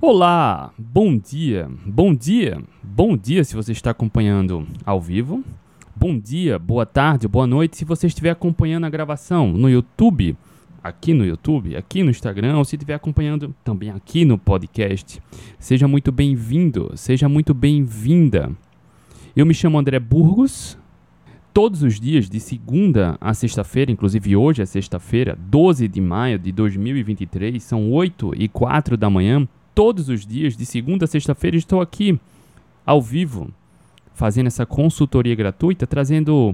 Olá, bom dia, bom dia, bom dia se você está acompanhando ao vivo. Bom dia, boa tarde, boa noite se você estiver acompanhando a gravação no YouTube, aqui no YouTube, aqui no Instagram, ou se estiver acompanhando também aqui no podcast. Seja muito bem-vindo, seja muito bem-vinda. Eu me chamo André Burgos. Todos os dias, de segunda a sexta-feira, inclusive hoje é sexta-feira, 12 de maio de 2023, são 8 e 4 da manhã todos os dias, de segunda a sexta-feira, estou aqui ao vivo, fazendo essa consultoria gratuita, trazendo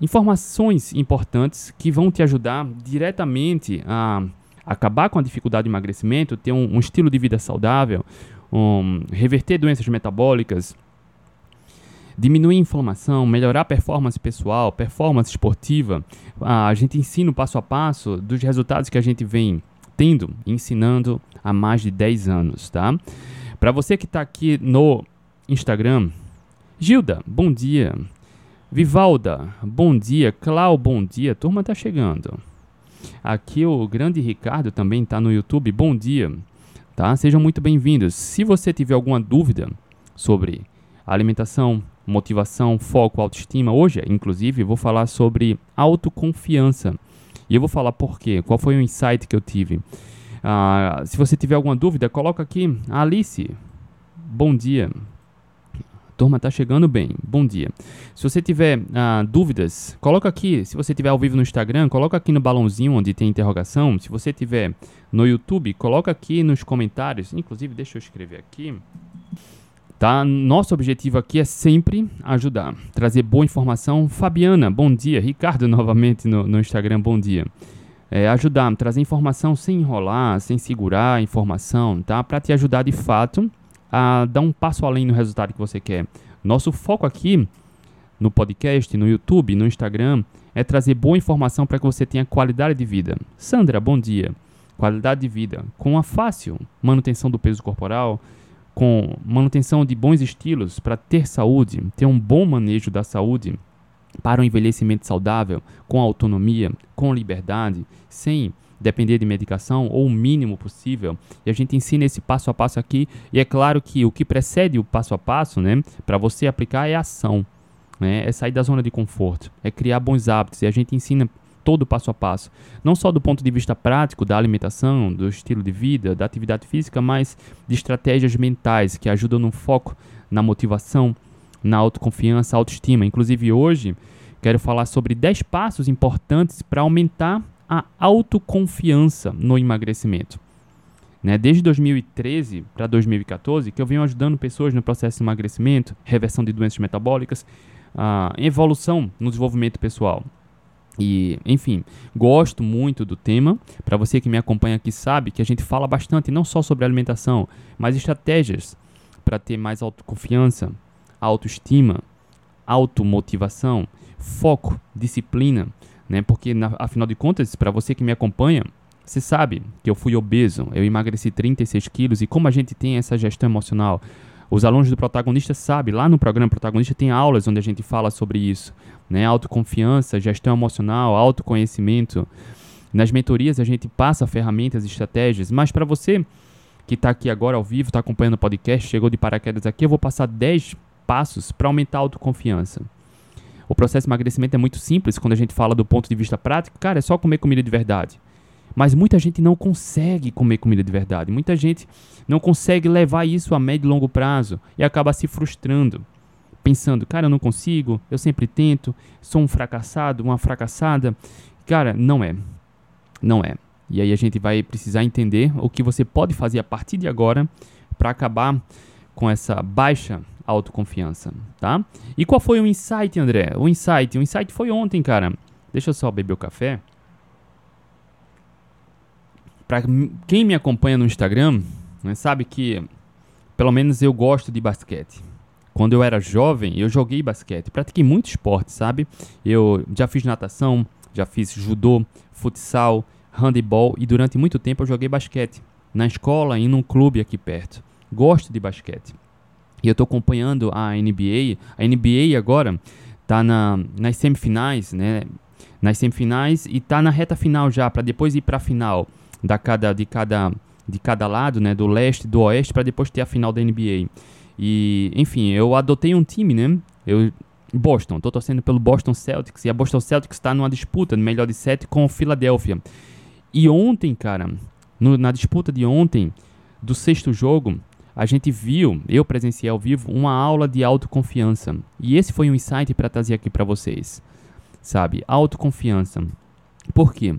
informações importantes que vão te ajudar diretamente a acabar com a dificuldade de emagrecimento, ter um, um estilo de vida saudável, um, reverter doenças metabólicas, diminuir a inflamação, melhorar a performance pessoal, performance esportiva. a gente ensina o passo a passo dos resultados que a gente vem tendo, ensinando há mais de 10 anos, tá? Para você que está aqui no Instagram, Gilda, bom dia. Vivalda, bom dia. Clau, bom dia. Turma tá chegando. Aqui o grande Ricardo também está no YouTube. Bom dia. Tá? Sejam muito bem-vindos. Se você tiver alguma dúvida sobre alimentação, motivação, foco, autoestima, hoje, inclusive, vou falar sobre autoconfiança. E eu vou falar por quê, qual foi o insight que eu tive. Ah, se você tiver alguma dúvida, coloca aqui. Alice, bom dia. Turma, tá chegando bem. Bom dia. Se você tiver ah, dúvidas, coloca aqui. Se você tiver ao vivo no Instagram, coloca aqui no balãozinho onde tem interrogação. Se você tiver no YouTube, coloca aqui nos comentários. Inclusive, deixa eu escrever aqui. Tá? Nosso objetivo aqui é sempre ajudar, trazer boa informação. Fabiana, bom dia. Ricardo, novamente no, no Instagram, bom dia. É, ajudar, trazer informação sem enrolar, sem segurar a informação, tá? Para te ajudar de fato a dar um passo além no resultado que você quer. Nosso foco aqui no podcast, no YouTube, no Instagram, é trazer boa informação para que você tenha qualidade de vida. Sandra, bom dia. Qualidade de vida com a fácil manutenção do peso corporal, com manutenção de bons estilos para ter saúde, ter um bom manejo da saúde, para um envelhecimento saudável, com autonomia, com liberdade, sem depender de medicação ou o mínimo possível. E a gente ensina esse passo a passo aqui. E é claro que o que precede o passo a passo, né, para você aplicar é ação, né, é sair da zona de conforto, é criar bons hábitos. E a gente ensina todo o passo a passo. Não só do ponto de vista prático, da alimentação, do estilo de vida, da atividade física, mas de estratégias mentais que ajudam no foco, na motivação, na autoconfiança, autoestima. Inclusive hoje quero falar sobre 10 passos importantes para aumentar a autoconfiança no emagrecimento. Né? Desde 2013 para 2014 que eu venho ajudando pessoas no processo de emagrecimento, reversão de doenças metabólicas, a evolução no desenvolvimento pessoal. E, enfim, gosto muito do tema. Para você que me acompanha aqui sabe que a gente fala bastante não só sobre alimentação, mas estratégias para ter mais autoconfiança, autoestima, automotivação, foco, disciplina, né? Porque na, afinal de contas, para você que me acompanha, você sabe que eu fui obeso, eu emagreci 36 quilos e como a gente tem essa gestão emocional, os alunos do protagonista sabem, lá no programa protagonista tem aulas onde a gente fala sobre isso, né? Autoconfiança, gestão emocional, autoconhecimento. Nas mentorias a gente passa ferramentas, estratégias, mas para você que está aqui agora ao vivo, está acompanhando o podcast, chegou de paraquedas aqui, eu vou passar 10 passos para aumentar a autoconfiança. O processo de emagrecimento é muito simples quando a gente fala do ponto de vista prático. Cara, é só comer comida de verdade. Mas muita gente não consegue comer comida de verdade. Muita gente não consegue levar isso a médio e longo prazo e acaba se frustrando, pensando: cara, eu não consigo, eu sempre tento, sou um fracassado, uma fracassada. Cara, não é. Não é. E aí a gente vai precisar entender o que você pode fazer a partir de agora para acabar com essa baixa autoconfiança, tá? E qual foi o insight, André? O insight, o insight foi ontem, cara. Deixa eu só beber o café. Para quem me acompanha no Instagram, né, sabe que pelo menos eu gosto de basquete. Quando eu era jovem, eu joguei basquete, pratiquei muito esporte, sabe? Eu já fiz natação, já fiz judô, futsal, handebol e durante muito tempo eu joguei basquete na escola e num clube aqui perto. Gosto de basquete. E eu estou acompanhando a NBA. A NBA agora está na, nas semifinais, né? Nas semifinais e está na reta final já, para depois ir para a final da cada, de cada de cada lado, né, do leste do oeste, para depois ter a final da NBA. E, enfim, eu adotei um time, né? Eu Boston, tô torcendo pelo Boston Celtics e a Boston Celtics está numa disputa no melhor de sete com o Philadelphia. E ontem, cara, no, na disputa de ontem do sexto jogo, a gente viu, eu presenciei ao vivo, uma aula de autoconfiança. E esse foi um insight para trazer aqui para vocês. Sabe? Autoconfiança. Por quê?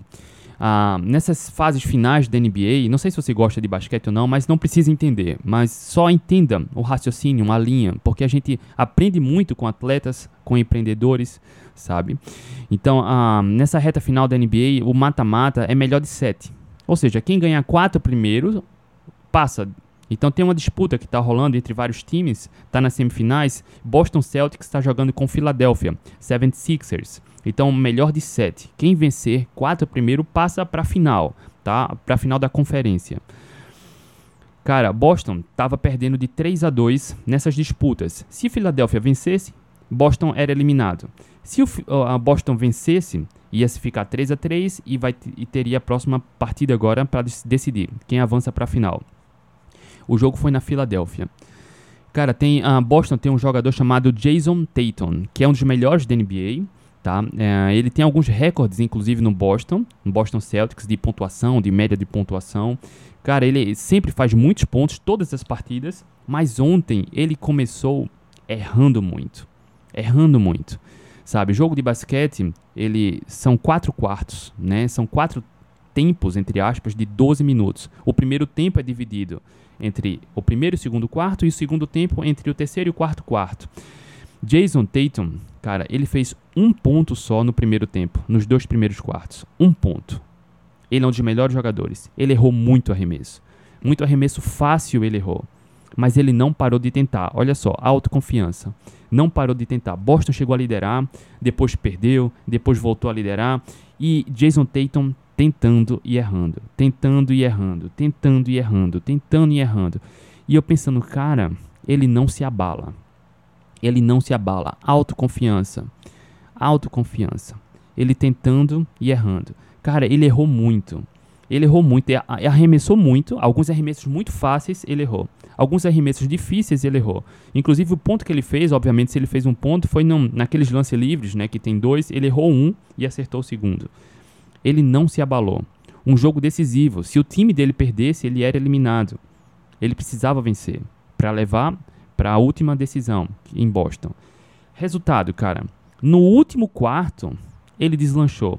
Ah, nessas fases finais da NBA, não sei se você gosta de basquete ou não, mas não precisa entender. Mas só entenda o raciocínio, a linha, porque a gente aprende muito com atletas, com empreendedores, sabe? Então, ah, nessa reta final da NBA, o mata-mata é melhor de sete. Ou seja, quem ganhar quatro primeiros passa então tem uma disputa que está rolando entre vários times, está nas semifinais. Boston Celtics está jogando com Philadelphia 76ers. Então melhor de sete. Quem vencer quatro primeiro passa para a final, tá? Para a final da conferência. Cara, Boston estava perdendo de 3 a 2 nessas disputas. Se Philadelphia vencesse, Boston era eliminado. Se o a Boston vencesse, ia se ficar 3 a 3 e, vai, e teria a próxima partida agora para decidir quem avança para a final. O jogo foi na Filadélfia. Cara, tem a Boston tem um jogador chamado Jason Tatum, que é um dos melhores da NBA. Tá? É, ele tem alguns recordes, inclusive no Boston, no Boston Celtics, de pontuação, de média de pontuação. Cara, ele sempre faz muitos pontos, todas as partidas, mas ontem ele começou errando muito. Errando muito. Sabe, jogo de basquete, ele são quatro quartos, né? São quatro tempos, entre aspas, de 12 minutos. O primeiro tempo é dividido entre o primeiro e o segundo quarto e o segundo tempo entre o terceiro e o quarto quarto. Jason Tatum, cara, ele fez um ponto só no primeiro tempo, nos dois primeiros quartos. Um ponto. Ele é um dos melhores jogadores. Ele errou muito arremesso. Muito arremesso fácil ele errou. Mas ele não parou de tentar. Olha só, autoconfiança. Não parou de tentar. Boston chegou a liderar, depois perdeu, depois voltou a liderar. E Jason Tatum tentando e errando, tentando e errando, tentando e errando, tentando e errando. E eu pensando, cara, ele não se abala. Ele não se abala. Autoconfiança. Autoconfiança. Ele tentando e errando. Cara, ele errou muito. Ele errou muito, arremessou muito, alguns arremessos muito fáceis ele errou. Alguns arremessos difíceis ele errou. Inclusive o ponto que ele fez, obviamente se ele fez um ponto, foi naqueles lances livres, né, que tem dois, ele errou um e acertou o segundo ele não se abalou. Um jogo decisivo. Se o time dele perdesse, ele era eliminado. Ele precisava vencer para levar para a última decisão em Boston. Resultado, cara. No último quarto, ele deslanchou.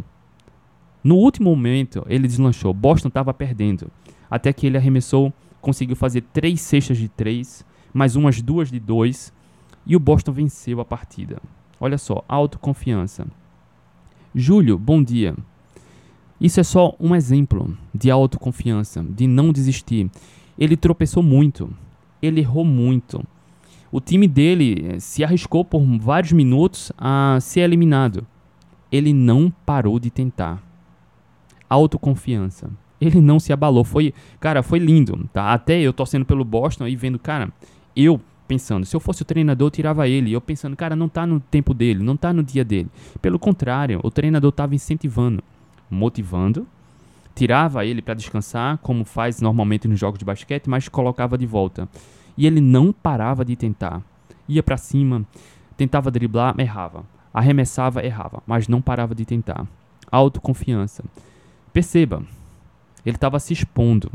No último momento, ele deslanchou. Boston estava perdendo. Até que ele arremessou, conseguiu fazer três cestas de três, mais umas duas de dois, e o Boston venceu a partida. Olha só, autoconfiança. Júlio, bom dia. Isso é só um exemplo de autoconfiança, de não desistir. Ele tropeçou muito, ele errou muito. O time dele eh, se arriscou por vários minutos a ser eliminado. Ele não parou de tentar. Autoconfiança. Ele não se abalou. Foi, cara, foi lindo, tá? Até eu torcendo pelo Boston e vendo, cara, eu pensando, se eu fosse o treinador, eu tirava ele. Eu pensando, cara, não tá no tempo dele, não tá no dia dele. Pelo contrário, o treinador estava incentivando motivando, tirava ele para descansar, como faz normalmente nos jogos de basquete, mas colocava de volta. E ele não parava de tentar. Ia para cima, tentava driblar, errava. Arremessava, errava, mas não parava de tentar. Autoconfiança. Perceba, ele estava se expondo.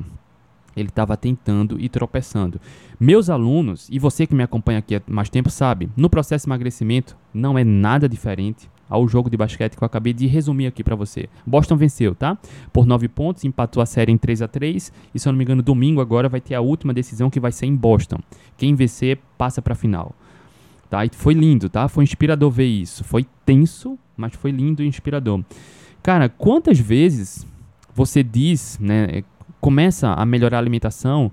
Ele estava tentando e tropeçando. Meus alunos, e você que me acompanha aqui há mais tempo sabe, no processo de emagrecimento não é nada diferente ao jogo de basquete que eu acabei de resumir aqui para você. Boston venceu, tá? Por 9 pontos, empatou a série em 3 a 3 e se eu não me engano, domingo agora vai ter a última decisão que vai ser em Boston. Quem vencer passa para a final. Tá? E foi lindo, tá? Foi inspirador ver isso. Foi tenso, mas foi lindo e inspirador. Cara, quantas vezes você diz, né, começa a melhorar a alimentação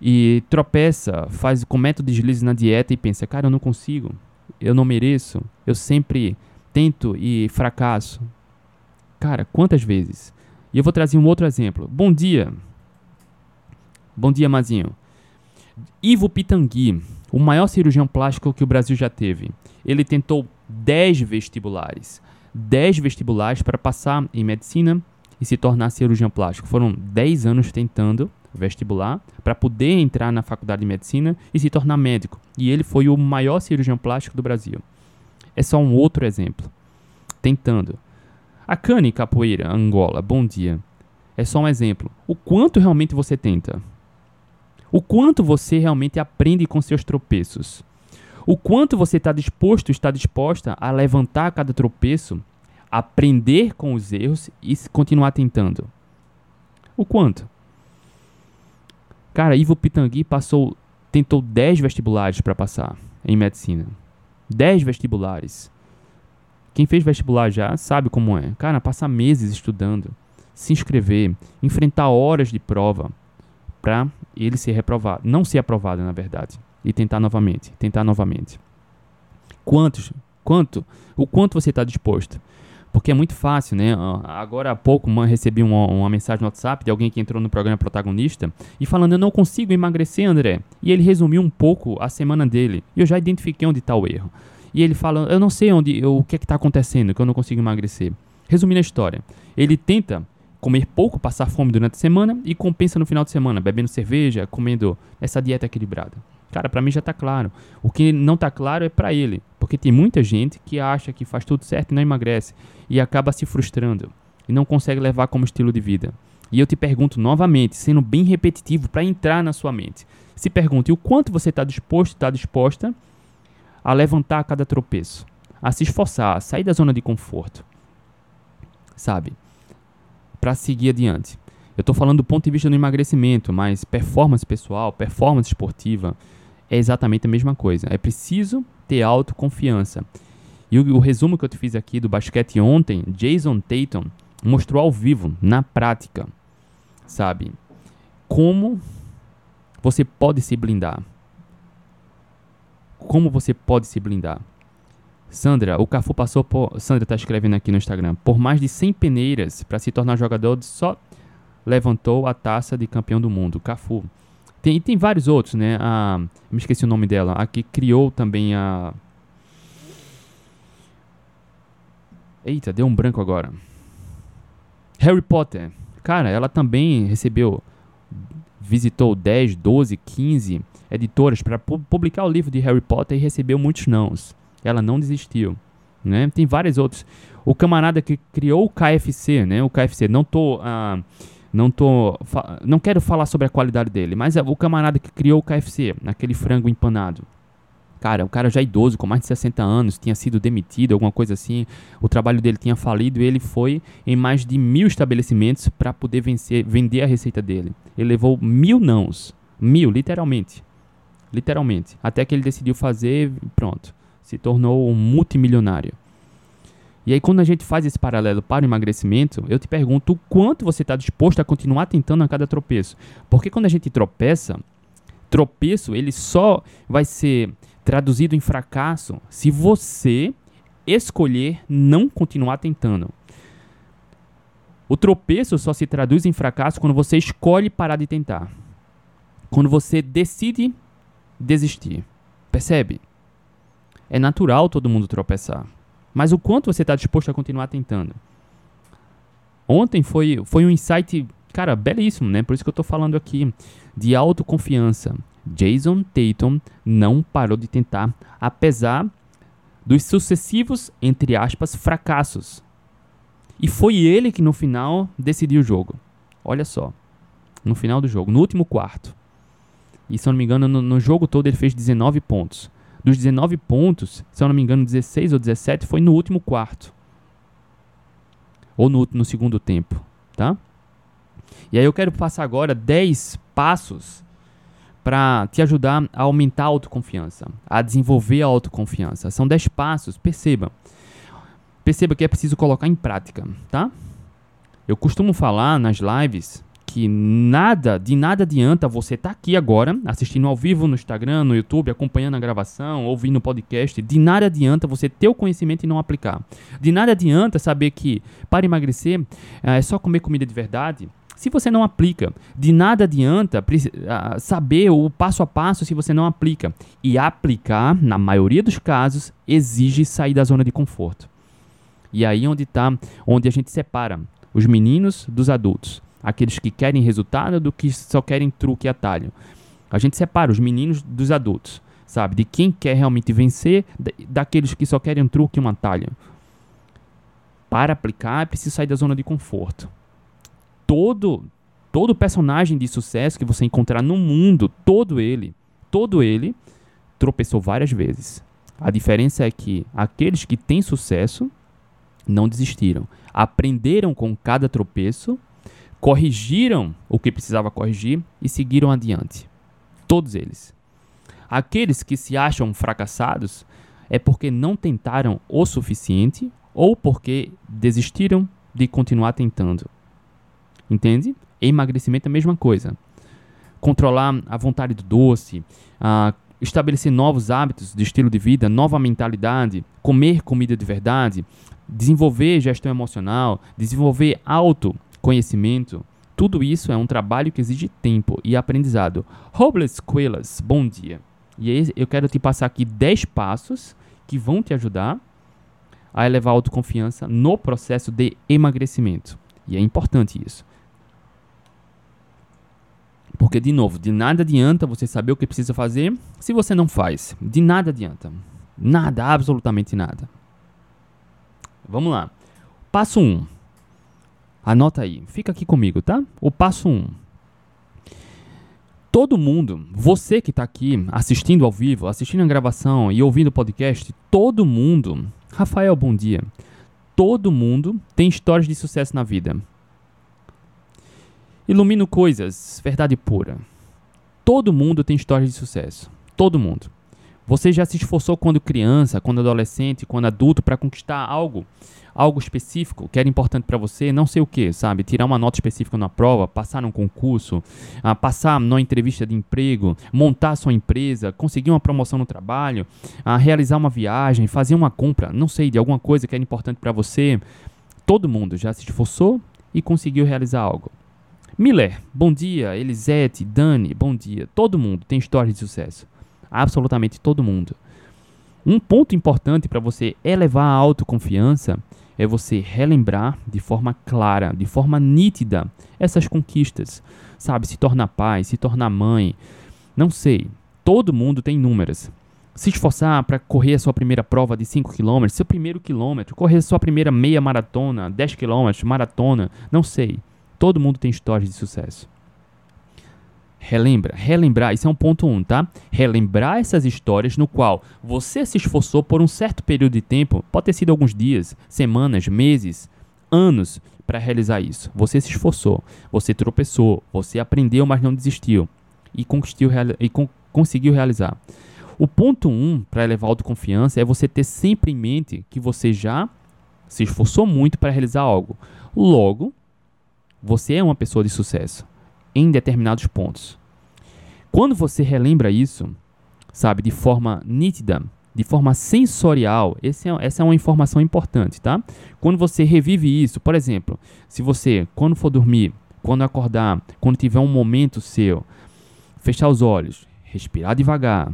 e tropeça, faz comete deslizes na dieta e pensa, cara, eu não consigo, eu não mereço, eu sempre tento e fracasso. Cara, quantas vezes? E eu vou trazer um outro exemplo. Bom dia. Bom dia, Mazinho. Ivo Pitangui, o maior cirurgião plástico que o Brasil já teve. Ele tentou 10 vestibulares. 10 vestibulares para passar em medicina e se tornar cirurgião plástico. Foram 10 anos tentando vestibular para poder entrar na faculdade de medicina e se tornar médico. E ele foi o maior cirurgião plástico do Brasil. É só um outro exemplo. Tentando. A Cane Capoeira, Angola, bom dia. É só um exemplo. O quanto realmente você tenta? O quanto você realmente aprende com seus tropeços? O quanto você está disposto, está disposta a levantar cada tropeço, aprender com os erros e continuar tentando? O quanto? Cara, Ivo Pitangui passou, tentou 10 vestibulares para passar em medicina. 10 vestibulares. Quem fez vestibular já sabe como é. Cara, passar meses estudando, se inscrever, enfrentar horas de prova para ele ser reprovado, não ser aprovado, na verdade, e tentar novamente, tentar novamente. Quantos, quanto, o quanto você está disposto? Porque é muito fácil, né? Agora há pouco recebi uma, uma, mensagem no WhatsApp de alguém que entrou no programa protagonista e falando: Eu não consigo emagrecer, André. E ele resumiu um pouco a semana dele. E eu já identifiquei onde está o erro. E ele fala: Eu não sei onde, o que é está acontecendo, que eu não consigo emagrecer. Resumindo a história, ele tenta comer pouco, passar fome durante a semana e compensa no final de semana, bebendo cerveja, comendo essa dieta equilibrada. Cara, para mim já está claro. O que não está claro é para ele, porque tem muita gente que acha que faz tudo certo e não emagrece e acaba se frustrando e não consegue levar como estilo de vida. E eu te pergunto novamente, sendo bem repetitivo para entrar na sua mente. Se pergunte o quanto você está disposto, está disposta a levantar a cada tropeço, a se esforçar, a sair da zona de conforto, sabe? Para seguir adiante. Eu estou falando do ponto de vista do emagrecimento, mas performance pessoal, performance esportiva, é exatamente a mesma coisa. É preciso ter autoconfiança. E o, o resumo que eu te fiz aqui do basquete ontem, Jason Tatum mostrou ao vivo, na prática, sabe? Como você pode se blindar. Como você pode se blindar. Sandra, o Cafu passou por. Sandra está escrevendo aqui no Instagram. Por mais de 100 peneiras para se tornar jogador, só levantou a taça de campeão do mundo. Cafu. Tem, tem vários outros, né? A, me esqueci o nome dela. A que criou também a. Eita, deu um branco agora. Harry Potter. Cara, ela também recebeu. Visitou 10, 12, 15 editoras para publicar o livro de Harry Potter e recebeu muitos nãos. Ela não desistiu. Né? Tem vários outros. O camarada que criou o KFC, né? O KFC, não tô. Uh, não tô. Não quero falar sobre a qualidade dele, mas é o camarada que criou o KFC, aquele frango empanado. Cara, o cara já é idoso, com mais de 60 anos, tinha sido demitido, alguma coisa assim. O trabalho dele tinha falido e ele foi em mais de mil estabelecimentos para poder vencer, vender a receita dele. Ele levou mil nãos. Mil, literalmente. Literalmente. Até que ele decidiu fazer pronto. Se tornou um multimilionário. E aí, quando a gente faz esse paralelo para o emagrecimento, eu te pergunto o quanto você está disposto a continuar tentando a cada tropeço. Porque quando a gente tropeça, tropeço ele só vai ser traduzido em fracasso se você escolher não continuar tentando. O tropeço só se traduz em fracasso quando você escolhe parar de tentar. Quando você decide desistir. Percebe? É natural todo mundo tropeçar. Mas o quanto você está disposto a continuar tentando? Ontem foi, foi um insight, cara, belíssimo, né? Por isso que eu estou falando aqui de autoconfiança. Jason Tatum não parou de tentar, apesar dos sucessivos, entre aspas, fracassos. E foi ele que no final decidiu o jogo. Olha só. No final do jogo, no último quarto. E se eu não me engano, no, no jogo todo ele fez 19 pontos. Dos 19 pontos, se eu não me engano, 16 ou 17 foi no último quarto. Ou no, no segundo tempo, tá? E aí eu quero passar agora 10 passos para te ajudar a aumentar a autoconfiança, a desenvolver a autoconfiança. São 10 passos, perceba. Perceba que é preciso colocar em prática, tá? Eu costumo falar nas lives que nada, de nada adianta você estar tá aqui agora, assistindo ao vivo no Instagram, no YouTube, acompanhando a gravação, ouvindo o podcast. De nada adianta você ter o conhecimento e não aplicar. De nada adianta saber que para emagrecer é só comer comida de verdade. Se você não aplica, de nada adianta saber o passo a passo se você não aplica. E aplicar, na maioria dos casos, exige sair da zona de conforto. E aí onde está, onde a gente separa os meninos dos adultos. Aqueles que querem resultado do que só querem truque e atalho. A gente separa os meninos dos adultos, sabe? De quem quer realmente vencer, daqueles que só querem um truque e um atalho. Para aplicar, é preciso sair da zona de conforto. Todo todo personagem de sucesso que você encontrar no mundo, todo ele, todo ele tropeçou várias vezes. A diferença é que aqueles que têm sucesso não desistiram, aprenderam com cada tropeço, corrigiram o que precisava corrigir e seguiram adiante. Todos eles. Aqueles que se acham fracassados é porque não tentaram o suficiente ou porque desistiram de continuar tentando. Entende? Emagrecimento é a mesma coisa. Controlar a vontade do doce, a estabelecer novos hábitos de estilo de vida, nova mentalidade, comer comida de verdade, desenvolver gestão emocional, desenvolver autoconhecimento. Tudo isso é um trabalho que exige tempo e aprendizado. Robles Quelas, bom dia. E eu quero te passar aqui 10 passos que vão te ajudar a elevar a autoconfiança no processo de emagrecimento. E é importante isso. Porque, de novo, de nada adianta você saber o que precisa fazer se você não faz. De nada adianta. Nada, absolutamente nada. Vamos lá. Passo 1. Um. Anota aí. Fica aqui comigo, tá? O passo 1. Um. Todo mundo, você que está aqui assistindo ao vivo, assistindo a gravação e ouvindo o podcast, todo mundo, Rafael, bom dia. Todo mundo tem histórias de sucesso na vida. Ilumino coisas, verdade pura. Todo mundo tem história de sucesso. Todo mundo. Você já se esforçou quando criança, quando adolescente, quando adulto para conquistar algo, algo específico que era importante para você, não sei o que, sabe? Tirar uma nota específica na prova, passar num concurso, uh, passar numa entrevista de emprego, montar sua empresa, conseguir uma promoção no trabalho, uh, realizar uma viagem, fazer uma compra, não sei, de alguma coisa que era importante para você. Todo mundo já se esforçou e conseguiu realizar algo. Miller, bom dia. Elisete, Dani, bom dia. Todo mundo tem história de sucesso. Absolutamente todo mundo. Um ponto importante para você elevar a autoconfiança é você relembrar de forma clara, de forma nítida, essas conquistas. Sabe, se tornar pai, se tornar mãe. Não sei. Todo mundo tem inúmeras. Se esforçar para correr a sua primeira prova de 5 km, seu primeiro quilômetro, correr a sua primeira meia maratona, 10 km, maratona, não sei. Todo mundo tem histórias de sucesso. Relembra, relembrar, isso é um ponto um, tá? Relembrar essas histórias no qual você se esforçou por um certo período de tempo, pode ter sido alguns dias, semanas, meses, anos, para realizar isso. Você se esforçou, você tropeçou, você aprendeu, mas não desistiu e, e con conseguiu realizar. O ponto um para elevar a autoconfiança é você ter sempre em mente que você já se esforçou muito para realizar algo. Logo, você é uma pessoa de sucesso em determinados pontos. Quando você relembra isso, sabe, de forma nítida, de forma sensorial, é, essa é uma informação importante, tá? Quando você revive isso, por exemplo, se você, quando for dormir, quando acordar, quando tiver um momento seu, fechar os olhos, respirar devagar,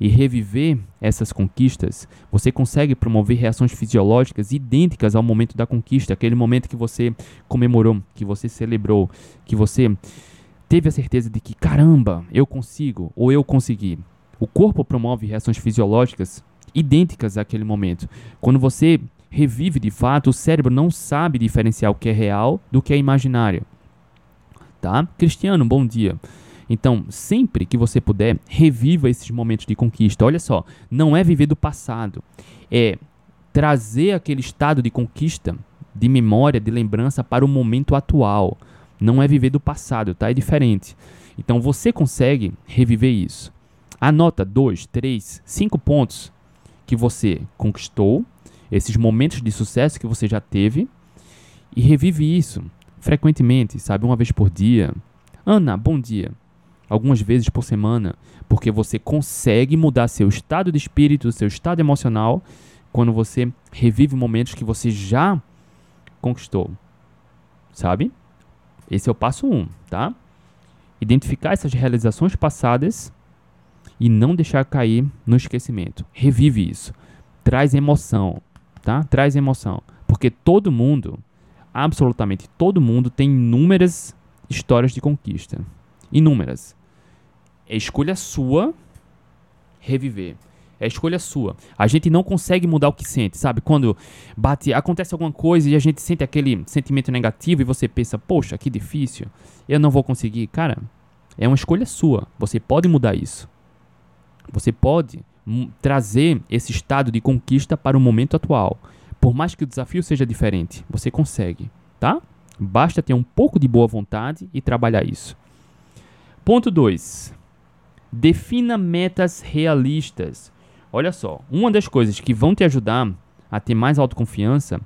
e reviver essas conquistas, você consegue promover reações fisiológicas idênticas ao momento da conquista, aquele momento que você comemorou, que você celebrou, que você teve a certeza de que caramba, eu consigo ou eu consegui. O corpo promove reações fisiológicas idênticas àquele momento. Quando você revive de fato, o cérebro não sabe diferenciar o que é real do que é imaginário. Tá? Cristiano, bom dia. Então, sempre que você puder, reviva esses momentos de conquista. Olha só, não é viver do passado, é trazer aquele estado de conquista, de memória, de lembrança para o momento atual. Não é viver do passado, tá? É diferente. Então você consegue reviver isso. Anota dois, três, cinco pontos que você conquistou, esses momentos de sucesso que você já teve, e revive isso frequentemente, sabe? Uma vez por dia. Ana, bom dia algumas vezes por semana, porque você consegue mudar seu estado de espírito, seu estado emocional, quando você revive momentos que você já conquistou. Sabe? Esse é o passo 1, um, tá? Identificar essas realizações passadas e não deixar cair no esquecimento. Revive isso. Traz emoção, tá? Traz emoção, porque todo mundo absolutamente todo mundo tem inúmeras histórias de conquista. Inúmeras. É escolha sua reviver. É escolha sua. A gente não consegue mudar o que sente, sabe? Quando bate, acontece alguma coisa e a gente sente aquele sentimento negativo e você pensa, poxa, que difícil, eu não vou conseguir. Cara, é uma escolha sua. Você pode mudar isso. Você pode trazer esse estado de conquista para o momento atual. Por mais que o desafio seja diferente, você consegue, tá? Basta ter um pouco de boa vontade e trabalhar isso. Ponto 2. Defina metas realistas. Olha só, uma das coisas que vão te ajudar a ter mais autoconfiança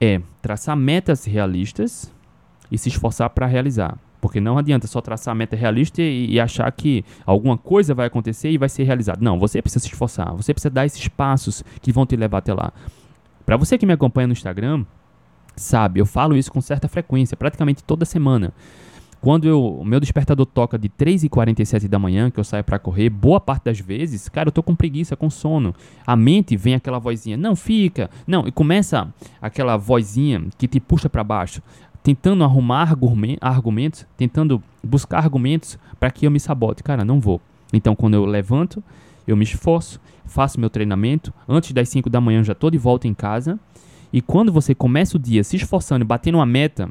é traçar metas realistas e se esforçar para realizar. Porque não adianta só traçar meta realista e, e, achar que alguma coisa vai acontecer e vai ser realizado. Não, você precisa se esforçar, você precisa dar esses passos que vão te levar até lá. Para você que me acompanha no Instagram, sabe, eu falo isso com certa frequência, praticamente toda semana. Quando o meu despertador toca de 3h47 da manhã, que eu saio para correr, boa parte das vezes, cara, eu tô com preguiça, com sono. A mente vem aquela vozinha, não fica, não, e começa aquela vozinha que te puxa para baixo, tentando arrumar argumentos, tentando buscar argumentos para que eu me sabote. Cara, não vou. Então, quando eu levanto, eu me esforço, faço meu treinamento, antes das 5 da manhã já tô de volta em casa. E quando você começa o dia se esforçando e batendo uma meta,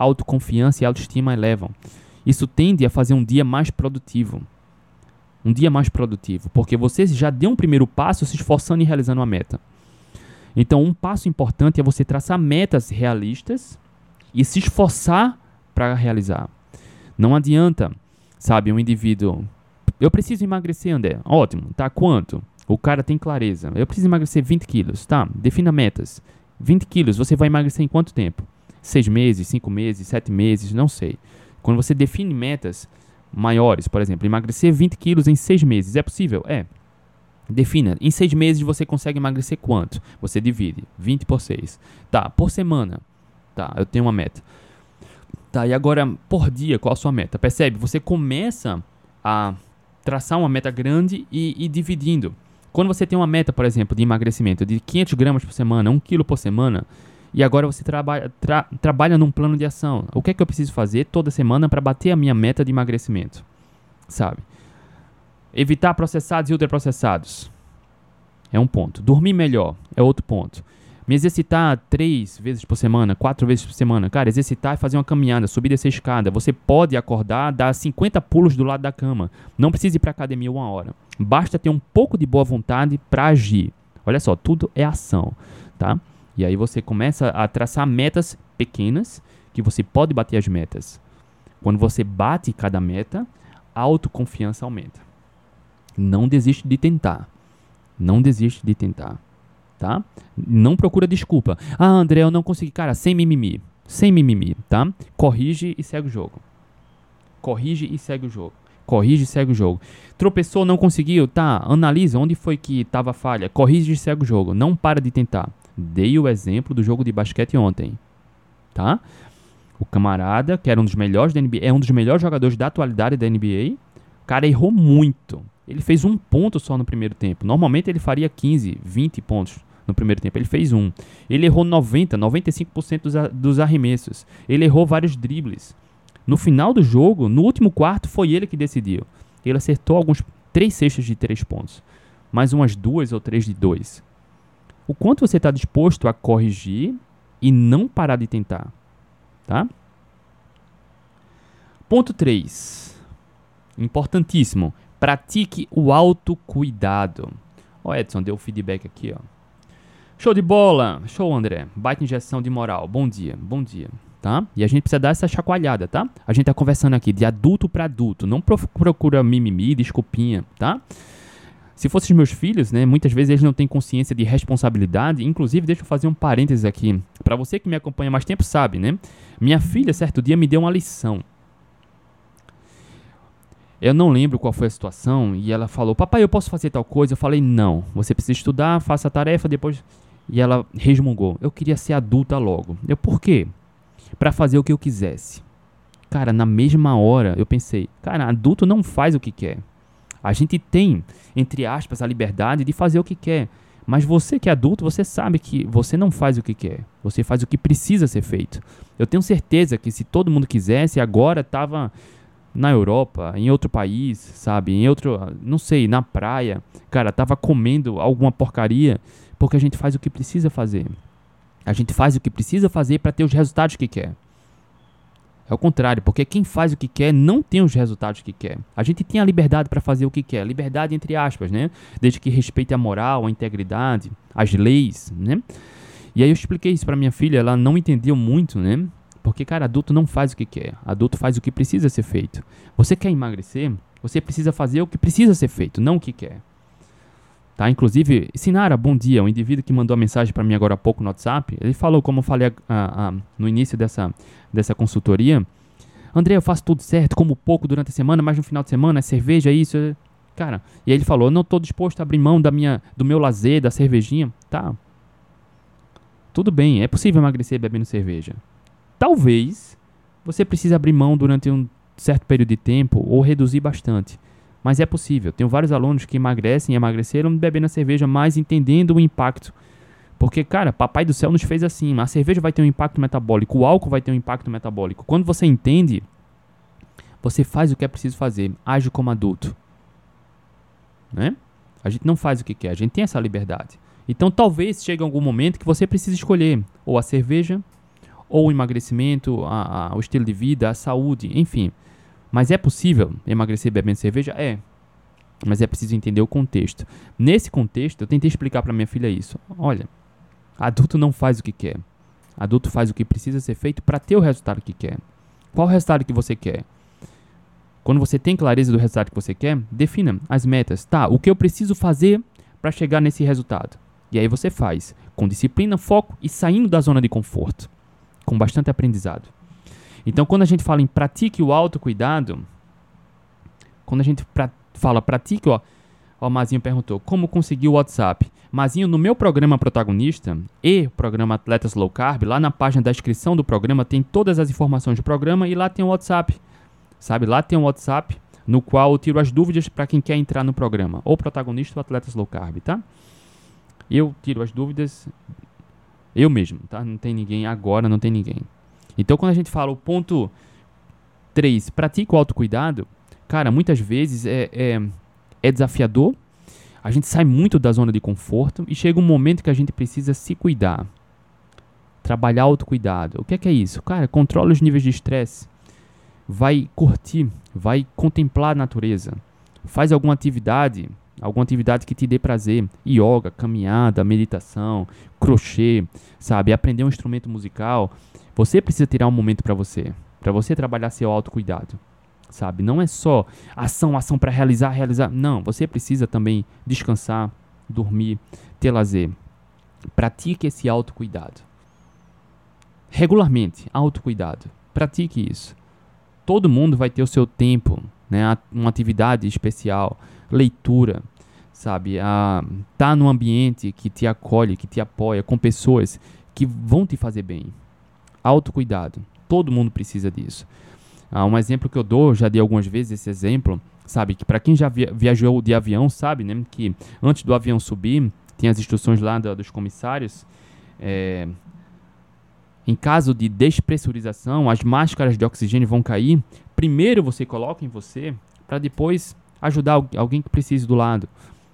autoconfiança e autoestima elevam. Isso tende a fazer um dia mais produtivo. Um dia mais produtivo, porque você já deu um primeiro passo se esforçando e realizando uma meta. Então, um passo importante é você traçar metas realistas e se esforçar para realizar. Não adianta, sabe, um indivíduo. Eu preciso emagrecer, André. Ótimo, tá? Quanto? O cara tem clareza. Eu preciso emagrecer 20 quilos, tá? Defina metas. 20 quilos, você vai emagrecer em quanto tempo? Seis meses, cinco meses, sete meses, não sei. Quando você define metas maiores, por exemplo, emagrecer 20 quilos em seis meses, é possível? É. Defina. Em seis meses você consegue emagrecer quanto? Você divide. 20 por 6. Tá, por semana. Tá, eu tenho uma meta. Tá, e agora por dia, qual a sua meta? Percebe? Você começa a traçar uma meta grande e, e dividindo. Quando você tem uma meta, por exemplo, de emagrecimento de 500 gramas por semana, 1 quilo por semana, e agora você trabalha, tra, trabalha num plano de ação. O que é que eu preciso fazer toda semana para bater a minha meta de emagrecimento? Sabe? Evitar processados e ultraprocessados. É um ponto. Dormir melhor é outro ponto. Me exercitar três vezes por semana, quatro vezes por semana. Cara, exercitar é fazer uma caminhada, subir essa escada. Você pode acordar, dar 50 pulos do lado da cama. Não precisa ir para academia uma hora. Basta ter um pouco de boa vontade para agir. Olha só, tudo é ação, tá? E aí você começa a traçar metas pequenas que você pode bater as metas. Quando você bate cada meta, a autoconfiança aumenta. Não desiste de tentar. Não desiste de tentar, tá? Não procura desculpa. Ah, André, eu não consegui. Cara, sem mimimi. Sem mimimi, tá? Corrige e segue o jogo. Corrige e segue o jogo. Corrige e segue o jogo. Tropeçou, não conseguiu, tá? Analisa onde foi que estava a falha. Corrige e segue o jogo. Não para de tentar. Dei o exemplo do jogo de basquete ontem, tá? O camarada, que era um dos melhores da NBA, é um dos melhores jogadores da atualidade da NBA. O cara errou muito. Ele fez um ponto só no primeiro tempo. Normalmente ele faria 15, 20 pontos no primeiro tempo. Ele fez um. Ele errou 90, 95% dos, dos arremessos. Ele errou vários dribles. No final do jogo, no último quarto, foi ele que decidiu. Ele acertou alguns três cestas de três pontos. Mais umas duas ou três de dois o quanto você está disposto a corrigir e não parar de tentar, tá? Ponto 3. Importantíssimo. Pratique o autocuidado. Ó, Edson, deu feedback aqui, ó. Show de bola! Show, André. Baita injeção de moral. Bom dia, bom dia. Tá? E a gente precisa dar essa chacoalhada, tá? A gente tá conversando aqui de adulto para adulto. Não procura mimimi, desculpinha, tá? Se fossem meus filhos, né, muitas vezes eles não têm consciência de responsabilidade. Inclusive, deixa eu fazer um parênteses aqui. Para você que me acompanha mais tempo sabe, né? Minha filha, certo dia, me deu uma lição. Eu não lembro qual foi a situação e ela falou: Papai, eu posso fazer tal coisa? Eu falei: Não, você precisa estudar, faça a tarefa, depois. E ela resmungou: Eu queria ser adulta logo. Eu, por quê? Para fazer o que eu quisesse. Cara, na mesma hora eu pensei: Cara, adulto não faz o que quer. A gente tem, entre aspas, a liberdade de fazer o que quer. Mas você que é adulto, você sabe que você não faz o que quer. Você faz o que precisa ser feito. Eu tenho certeza que se todo mundo quisesse, agora tava na Europa, em outro país, sabe? Em outro, não sei, na praia. Cara, tava comendo alguma porcaria porque a gente faz o que precisa fazer. A gente faz o que precisa fazer para ter os resultados que quer. É o contrário, porque quem faz o que quer não tem os resultados que quer. A gente tem a liberdade para fazer o que quer, liberdade entre aspas, né? Desde que respeite a moral, a integridade, as leis, né? E aí eu expliquei isso para minha filha, ela não entendeu muito, né? Porque cara, adulto não faz o que quer, adulto faz o que precisa ser feito. Você quer emagrecer? Você precisa fazer o que precisa ser feito, não o que quer. Tá? Inclusive, Sinara, bom dia, um indivíduo que mandou a mensagem para mim agora há pouco no WhatsApp, ele falou, como eu falei a, a, a, no início dessa, dessa consultoria, André, eu faço tudo certo, como pouco durante a semana, mas no final de semana é cerveja, isso, é... cara. E aí ele falou, não estou disposto a abrir mão da minha, do meu lazer, da cervejinha, tá? Tudo bem, é possível emagrecer bebendo cerveja. Talvez você precise abrir mão durante um certo período de tempo ou reduzir bastante. Mas é possível. Tenho vários alunos que emagrecem e emagreceram bebendo a cerveja, mas entendendo o impacto. Porque, cara, Papai do Céu nos fez assim. A cerveja vai ter um impacto metabólico, o álcool vai ter um impacto metabólico. Quando você entende, você faz o que é preciso fazer. Age como adulto. Né? A gente não faz o que quer, a gente tem essa liberdade. Então, talvez chegue algum momento que você precise escolher ou a cerveja, ou o emagrecimento, a, a, o estilo de vida, a saúde, enfim. Mas é possível emagrecer bebendo cerveja? É. Mas é preciso entender o contexto. Nesse contexto, eu tentei explicar para minha filha isso. Olha, adulto não faz o que quer. Adulto faz o que precisa ser feito para ter o resultado que quer. Qual o resultado que você quer? Quando você tem clareza do resultado que você quer, defina as metas. Tá, o que eu preciso fazer para chegar nesse resultado? E aí você faz, com disciplina, foco e saindo da zona de conforto, com bastante aprendizado. Então, quando a gente fala em pratique o autocuidado, quando a gente pra, fala pratique, ó, ó, o Mazinho perguntou, como conseguir o WhatsApp? Mazinho, no meu programa protagonista e programa Atletas Low Carb, lá na página da inscrição do programa tem todas as informações do programa e lá tem o WhatsApp. Sabe, lá tem o WhatsApp no qual eu tiro as dúvidas para quem quer entrar no programa, ou protagonista ou Atletas Low Carb, tá? Eu tiro as dúvidas eu mesmo, tá? Não tem ninguém agora, não tem ninguém. Então, quando a gente fala o ponto 3, pratica o autocuidado, cara, muitas vezes é, é, é desafiador, a gente sai muito da zona de conforto e chega um momento que a gente precisa se cuidar. Trabalhar autocuidado. O que é, que é isso? Cara, controla os níveis de estresse. Vai curtir, vai contemplar a natureza. Faz alguma atividade, alguma atividade que te dê prazer. Yoga, caminhada, meditação, crochê, sabe? Aprender um instrumento musical. Você precisa tirar um momento para você, para você trabalhar seu autocuidado, sabe? Não é só ação, ação para realizar, realizar. Não, você precisa também descansar, dormir, ter lazer. Pratique esse autocuidado. Regularmente, autocuidado. Pratique isso. Todo mundo vai ter o seu tempo, né? Uma atividade especial, leitura, sabe? A tá num ambiente que te acolhe, que te apoia, com pessoas que vão te fazer bem, autocuidado. Todo mundo precisa disso. Ah, um exemplo que eu dou, já dei algumas vezes esse exemplo, sabe, que para quem já via, viajou de avião, sabe, né, que antes do avião subir, tem as instruções lá do, dos comissários, é, em caso de despressurização, as máscaras de oxigênio vão cair. Primeiro você coloca em você, para depois ajudar alguém que precise do lado.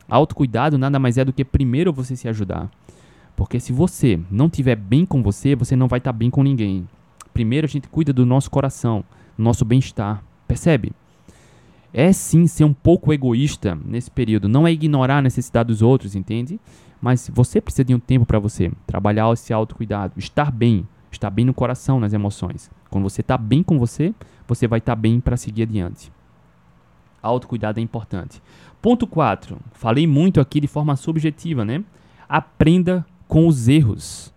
Autocuidado nada mais é do que primeiro você se ajudar. Porque se você não estiver bem com você, você não vai estar tá bem com ninguém. Primeiro a gente cuida do nosso coração, nosso bem-estar. Percebe? É sim ser um pouco egoísta nesse período, não é ignorar a necessidade dos outros, entende? Mas você precisa de um tempo para você trabalhar esse autocuidado, estar bem, estar bem no coração, nas emoções. Quando você está bem com você, você vai estar tá bem para seguir adiante. Autocuidado é importante. Ponto 4. Falei muito aqui de forma subjetiva, né? Aprenda com os erros.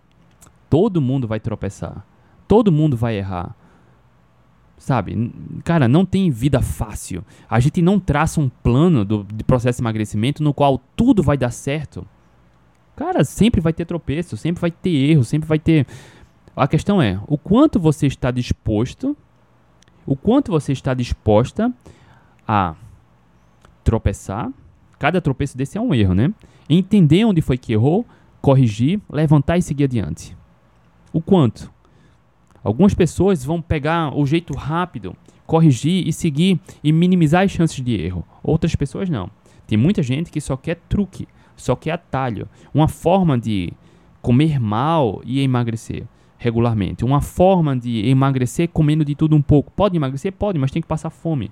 Todo mundo vai tropeçar. Todo mundo vai errar. Sabe? Cara, não tem vida fácil. A gente não traça um plano do, de processo de emagrecimento no qual tudo vai dar certo. Cara, sempre vai ter tropeço, sempre vai ter erro, sempre vai ter. A questão é o quanto você está disposto, o quanto você está disposta a tropeçar, Cada tropeço desse é um erro, né? Entender onde foi que errou, corrigir, levantar e seguir adiante. O quanto? Algumas pessoas vão pegar o jeito rápido, corrigir e seguir e minimizar as chances de erro. Outras pessoas não. Tem muita gente que só quer truque, só quer atalho, uma forma de comer mal e emagrecer regularmente, uma forma de emagrecer comendo de tudo um pouco. Pode emagrecer? Pode, mas tem que passar fome.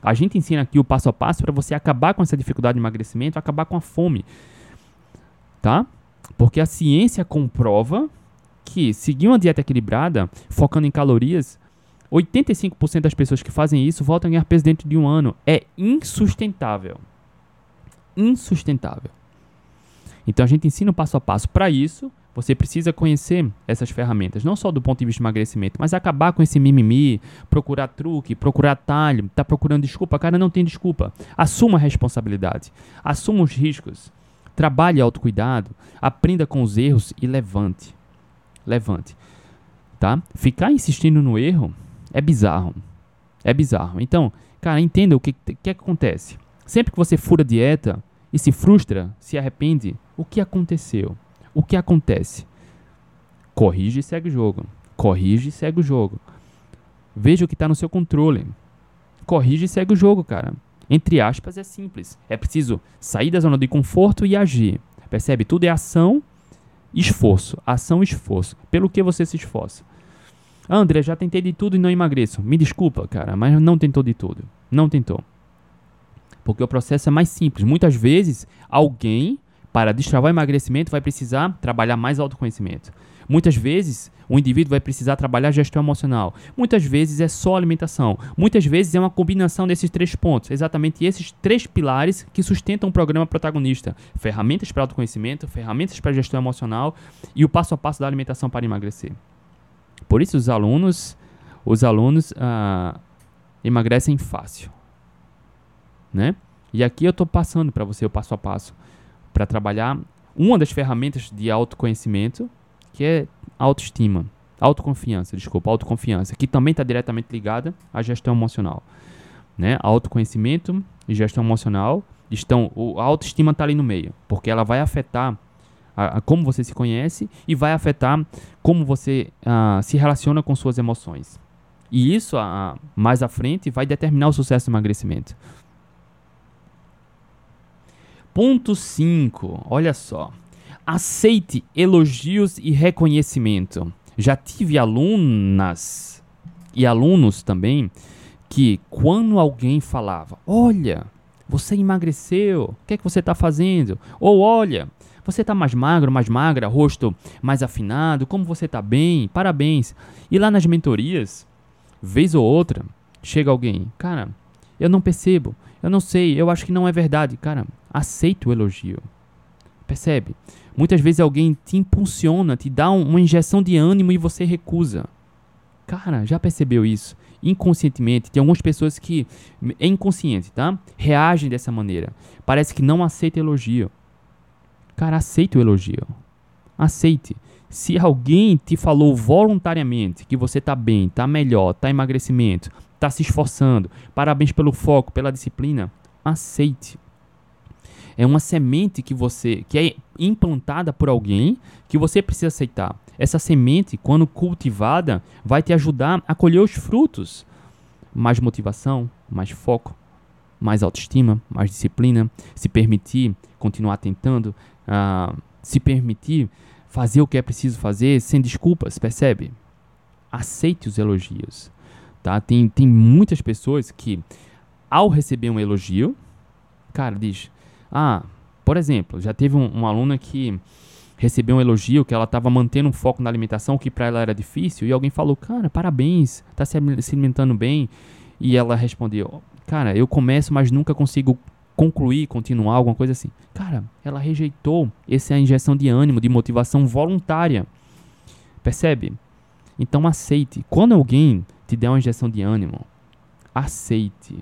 A gente ensina aqui o passo a passo para você acabar com essa dificuldade de emagrecimento, acabar com a fome. Tá? Porque a ciência comprova que seguir uma dieta equilibrada, focando em calorias, 85% das pessoas que fazem isso voltam a ganhar peso dentro de um ano. É insustentável. Insustentável. Então a gente ensina o passo a passo. Para isso, você precisa conhecer essas ferramentas, não só do ponto de vista de emagrecimento, mas acabar com esse mimimi, procurar truque, procurar atalho, tá procurando desculpa. Cara, não tem desculpa. Assuma a responsabilidade. Assuma os riscos. Trabalhe autocuidado, aprenda com os erros e levante. Levante. Tá? Ficar insistindo no erro é bizarro. É bizarro. Então, cara, entenda o que, que acontece. Sempre que você fura dieta e se frustra, se arrepende, o que aconteceu? O que acontece? Corrige e segue o jogo. Corrige e segue o jogo. Veja o que está no seu controle. Corrige e segue o jogo, cara. Entre aspas, é simples. É preciso sair da zona de conforto e agir. Percebe? Tudo é ação, esforço. Ação, esforço. Pelo que você se esforça. André, já tentei de tudo e não emagreço. Me desculpa, cara, mas não tentou de tudo. Não tentou. Porque o processo é mais simples. Muitas vezes, alguém para destravar o emagrecimento, vai precisar trabalhar mais autoconhecimento. Muitas vezes, o indivíduo vai precisar trabalhar gestão emocional. Muitas vezes é só alimentação. Muitas vezes é uma combinação desses três pontos. Exatamente esses três pilares que sustentam o programa protagonista: ferramentas para autoconhecimento, ferramentas para gestão emocional e o passo a passo da alimentação para emagrecer. Por isso, os alunos, os alunos ah, emagrecem fácil, né? E aqui eu estou passando para você o passo a passo para trabalhar uma das ferramentas de autoconhecimento, que é autoestima, autoconfiança, desculpa, autoconfiança, que também está diretamente ligada à gestão emocional. Né? Autoconhecimento e gestão emocional estão, a autoestima está ali no meio, porque ela vai afetar a, a como você se conhece e vai afetar como você a, se relaciona com suas emoções. E isso, a, mais à frente, vai determinar o sucesso do emagrecimento. Ponto 5, olha só. Aceite elogios e reconhecimento. Já tive alunas e alunos também que quando alguém falava, olha, você emagreceu, o que é que você está fazendo? Ou olha, você está mais magro, mais magra, rosto mais afinado, como você está bem, parabéns. E lá nas mentorias, vez ou outra, chega alguém, cara, eu não percebo, eu não sei, eu acho que não é verdade. Cara, aceita o elogio. Percebe? Muitas vezes alguém te impulsiona, te dá um, uma injeção de ânimo e você recusa. Cara, já percebeu isso? Inconscientemente, tem algumas pessoas que é inconsciente, tá? Reagem dessa maneira. Parece que não aceita elogio. Cara, aceite o elogio. Aceite. Se alguém te falou voluntariamente que você tá bem, tá melhor, tá emagrecimento, tá se esforçando, parabéns pelo foco, pela disciplina, aceite é uma semente que você que é implantada por alguém que você precisa aceitar. Essa semente, quando cultivada, vai te ajudar a colher os frutos. Mais motivação, mais foco, mais autoestima, mais disciplina, se permitir continuar tentando, uh, se permitir fazer o que é preciso fazer sem desculpas, percebe? Aceite os elogios. Tá? Tem, tem muitas pessoas que, ao receber um elogio, cara, diz: ah, por exemplo, já teve um, uma aluna que recebeu um elogio que ela estava mantendo um foco na alimentação, que para ela era difícil, e alguém falou, cara, parabéns, está se alimentando bem. E ela respondeu, cara, eu começo, mas nunca consigo concluir, continuar, alguma coisa assim. Cara, ela rejeitou essa injeção de ânimo, de motivação voluntária. Percebe? Então aceite. Quando alguém te der uma injeção de ânimo, aceite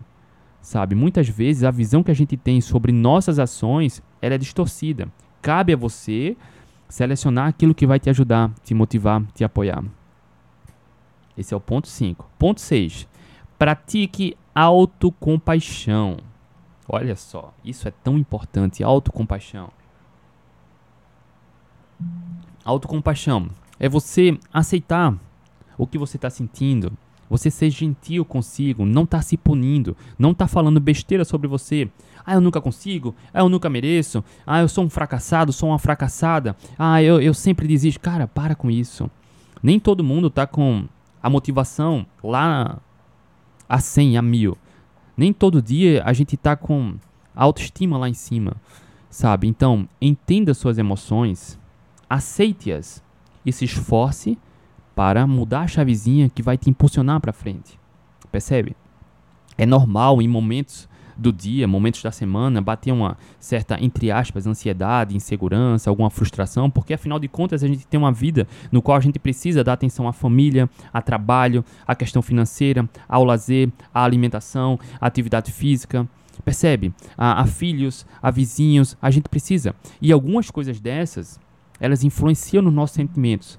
sabe? Muitas vezes a visão que a gente tem sobre nossas ações ela é distorcida. Cabe a você selecionar aquilo que vai te ajudar, te motivar, te apoiar. Esse é o ponto 5. Ponto 6. Pratique autocompaixão. Olha só, isso é tão importante. Autocompaixão. Autocompaixão é você aceitar o que você está sentindo. Você ser gentil consigo, não tá se punindo, não tá falando besteira sobre você. Ah, eu nunca consigo, ah, eu nunca mereço, ah, eu sou um fracassado, sou uma fracassada, ah, eu, eu sempre desisto. Cara, para com isso. Nem todo mundo tá com a motivação lá a 100, a mil. Nem todo dia a gente tá com a autoestima lá em cima, sabe? Então, entenda suas emoções, aceite-as e se esforce para mudar a chavezinha que vai te impulsionar para frente. Percebe? É normal em momentos do dia, momentos da semana, bater uma certa, entre aspas, ansiedade, insegurança, alguma frustração, porque afinal de contas a gente tem uma vida no qual a gente precisa dar atenção à família, a trabalho, à questão financeira, ao lazer, à alimentação, à atividade física. Percebe? A, a filhos, a vizinhos, a gente precisa. E algumas coisas dessas, elas influenciam nos nossos sentimentos.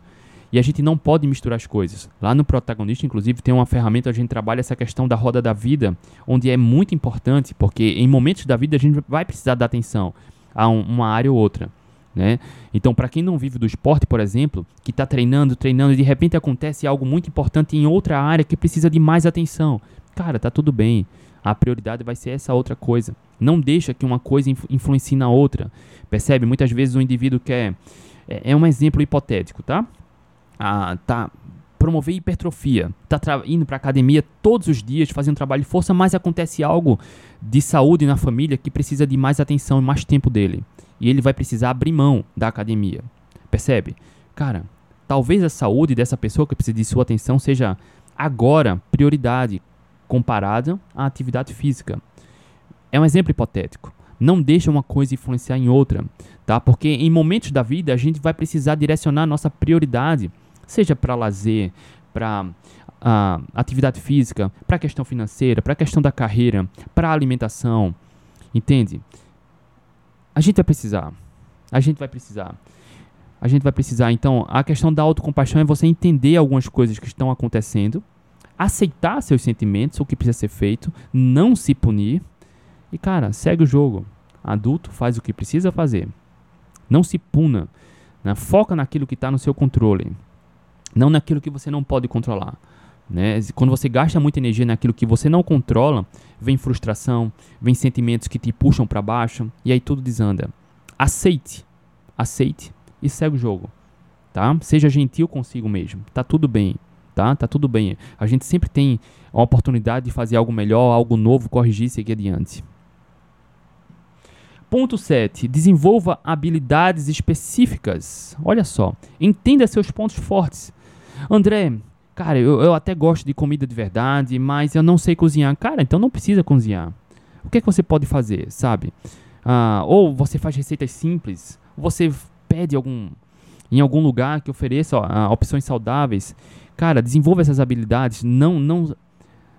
E a gente não pode misturar as coisas. Lá no protagonista, inclusive, tem uma ferramenta, a gente trabalha essa questão da roda da vida, onde é muito importante, porque em momentos da vida a gente vai precisar dar atenção a um, uma área ou outra. Né? Então, para quem não vive do esporte, por exemplo, que está treinando, treinando, e de repente acontece algo muito importante em outra área que precisa de mais atenção. Cara, tá tudo bem. A prioridade vai ser essa outra coisa. Não deixa que uma coisa influencie na outra. Percebe? Muitas vezes o indivíduo quer. É, é um exemplo hipotético, tá? Ah, tá promover hipertrofia, tá indo para academia todos os dias, fazendo trabalho de força, mas acontece algo de saúde na família que precisa de mais atenção e mais tempo dele. E ele vai precisar abrir mão da academia. Percebe? Cara, talvez a saúde dessa pessoa que precisa de sua atenção seja agora prioridade comparada à atividade física. É um exemplo hipotético. Não deixa uma coisa influenciar em outra, tá? Porque em momentos da vida a gente vai precisar direcionar nossa prioridade seja para lazer, para uh, atividade física, para a questão financeira, para a questão da carreira, para a alimentação, entende? A gente vai precisar. A gente vai precisar. A gente vai precisar. Então, a questão da autocompaixão é você entender algumas coisas que estão acontecendo, aceitar seus sentimentos, o que precisa ser feito, não se punir. E, cara, segue o jogo. Adulto faz o que precisa fazer. Não se puna. Né? Foca naquilo que está no seu controle não naquilo que você não pode controlar. Né? Quando você gasta muita energia naquilo que você não controla, vem frustração, vem sentimentos que te puxam para baixo e aí tudo desanda. Aceite, aceite e segue o jogo, tá? Seja gentil consigo mesmo, tá tudo bem, tá? Tá tudo bem. A gente sempre tem a oportunidade de fazer algo melhor, algo novo, corrigir e seguir adiante. Ponto 7. Desenvolva habilidades específicas. Olha só, entenda seus pontos fortes André, cara, eu, eu até gosto de comida de verdade, mas eu não sei cozinhar. Cara, então não precisa cozinhar. O que é que você pode fazer, sabe? Ah, ou você faz receitas simples, você pede algum em algum lugar que ofereça ó, opções saudáveis. Cara, desenvolva essas habilidades. Não, não,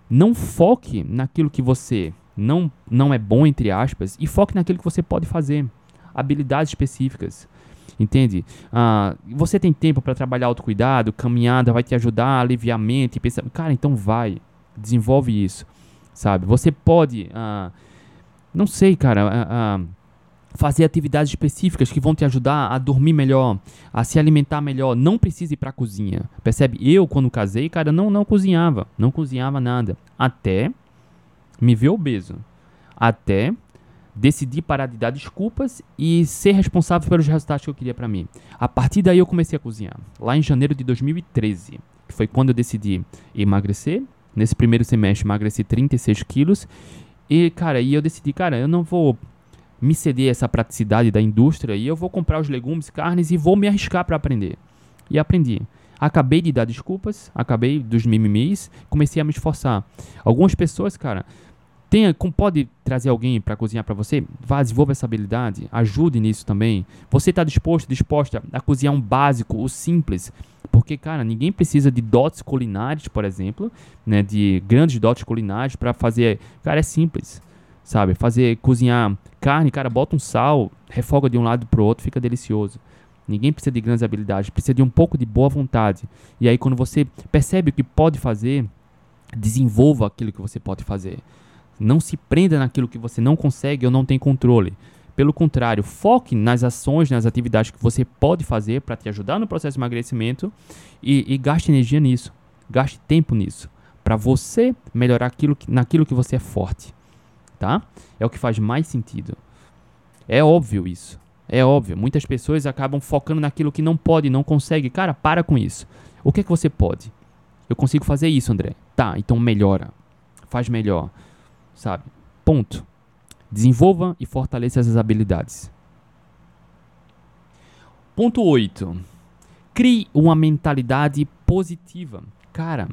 não foque naquilo que você não, não é bom entre aspas e foque naquilo que você pode fazer. Habilidades específicas. Entende? Ah, você tem tempo para trabalhar autocuidado, caminhada vai te ajudar a aliviar a mente, pensar, cara, então vai, desenvolve isso, sabe? Você pode, ah, não sei, cara, ah, ah, fazer atividades específicas que vão te ajudar a dormir melhor, a se alimentar melhor. Não precisa ir para a cozinha, percebe? Eu quando casei, cara, não não cozinhava, não cozinhava nada, até me ver obeso, até decidi parar de dar desculpas e ser responsável pelos resultados que eu queria para mim. A partir daí eu comecei a cozinhar, lá em janeiro de 2013, que foi quando eu decidi emagrecer. Nesse primeiro semestre emagreci 36 quilos e, cara, e eu decidi, cara, eu não vou me ceder essa praticidade da indústria e eu vou comprar os legumes, carnes e vou me arriscar para aprender. E aprendi. Acabei de dar desculpas, acabei dos mimimis, comecei a me esforçar. Algumas pessoas, cara, Tenha, pode trazer alguém para cozinhar para você? Vá, desenvolva essa habilidade, ajude nisso também. Você está disposto, disposta a cozinhar um básico, o simples? Porque, cara, ninguém precisa de dotes culinários, por exemplo, né, de grandes dotes culinários para fazer. Cara, é simples, sabe? Fazer, cozinhar carne, cara, bota um sal, refoga de um lado para o outro, fica delicioso. Ninguém precisa de grandes habilidades, precisa de um pouco de boa vontade. E aí, quando você percebe o que pode fazer, desenvolva aquilo que você pode fazer Não se prenda naquilo que você não consegue ou não tem controle. Pelo contrário, foque nas ações, nas atividades que você pode fazer para te ajudar no processo de emagrecimento e, e gaste energia nisso. Gaste tempo nisso. Para você melhorar aquilo, naquilo que você é forte. Tá? É o que faz mais sentido. É óbvio isso. É óbvio. Muitas pessoas acabam focando naquilo que não pode, não consegue. Cara, para com isso. O que é que você pode? Eu consigo fazer isso, André. Tá, então melhora. Faz melhor. Sabe? Ponto. Desenvolva e fortaleça essas habilidades. Ponto 8. Crie uma mentalidade positiva. Cara,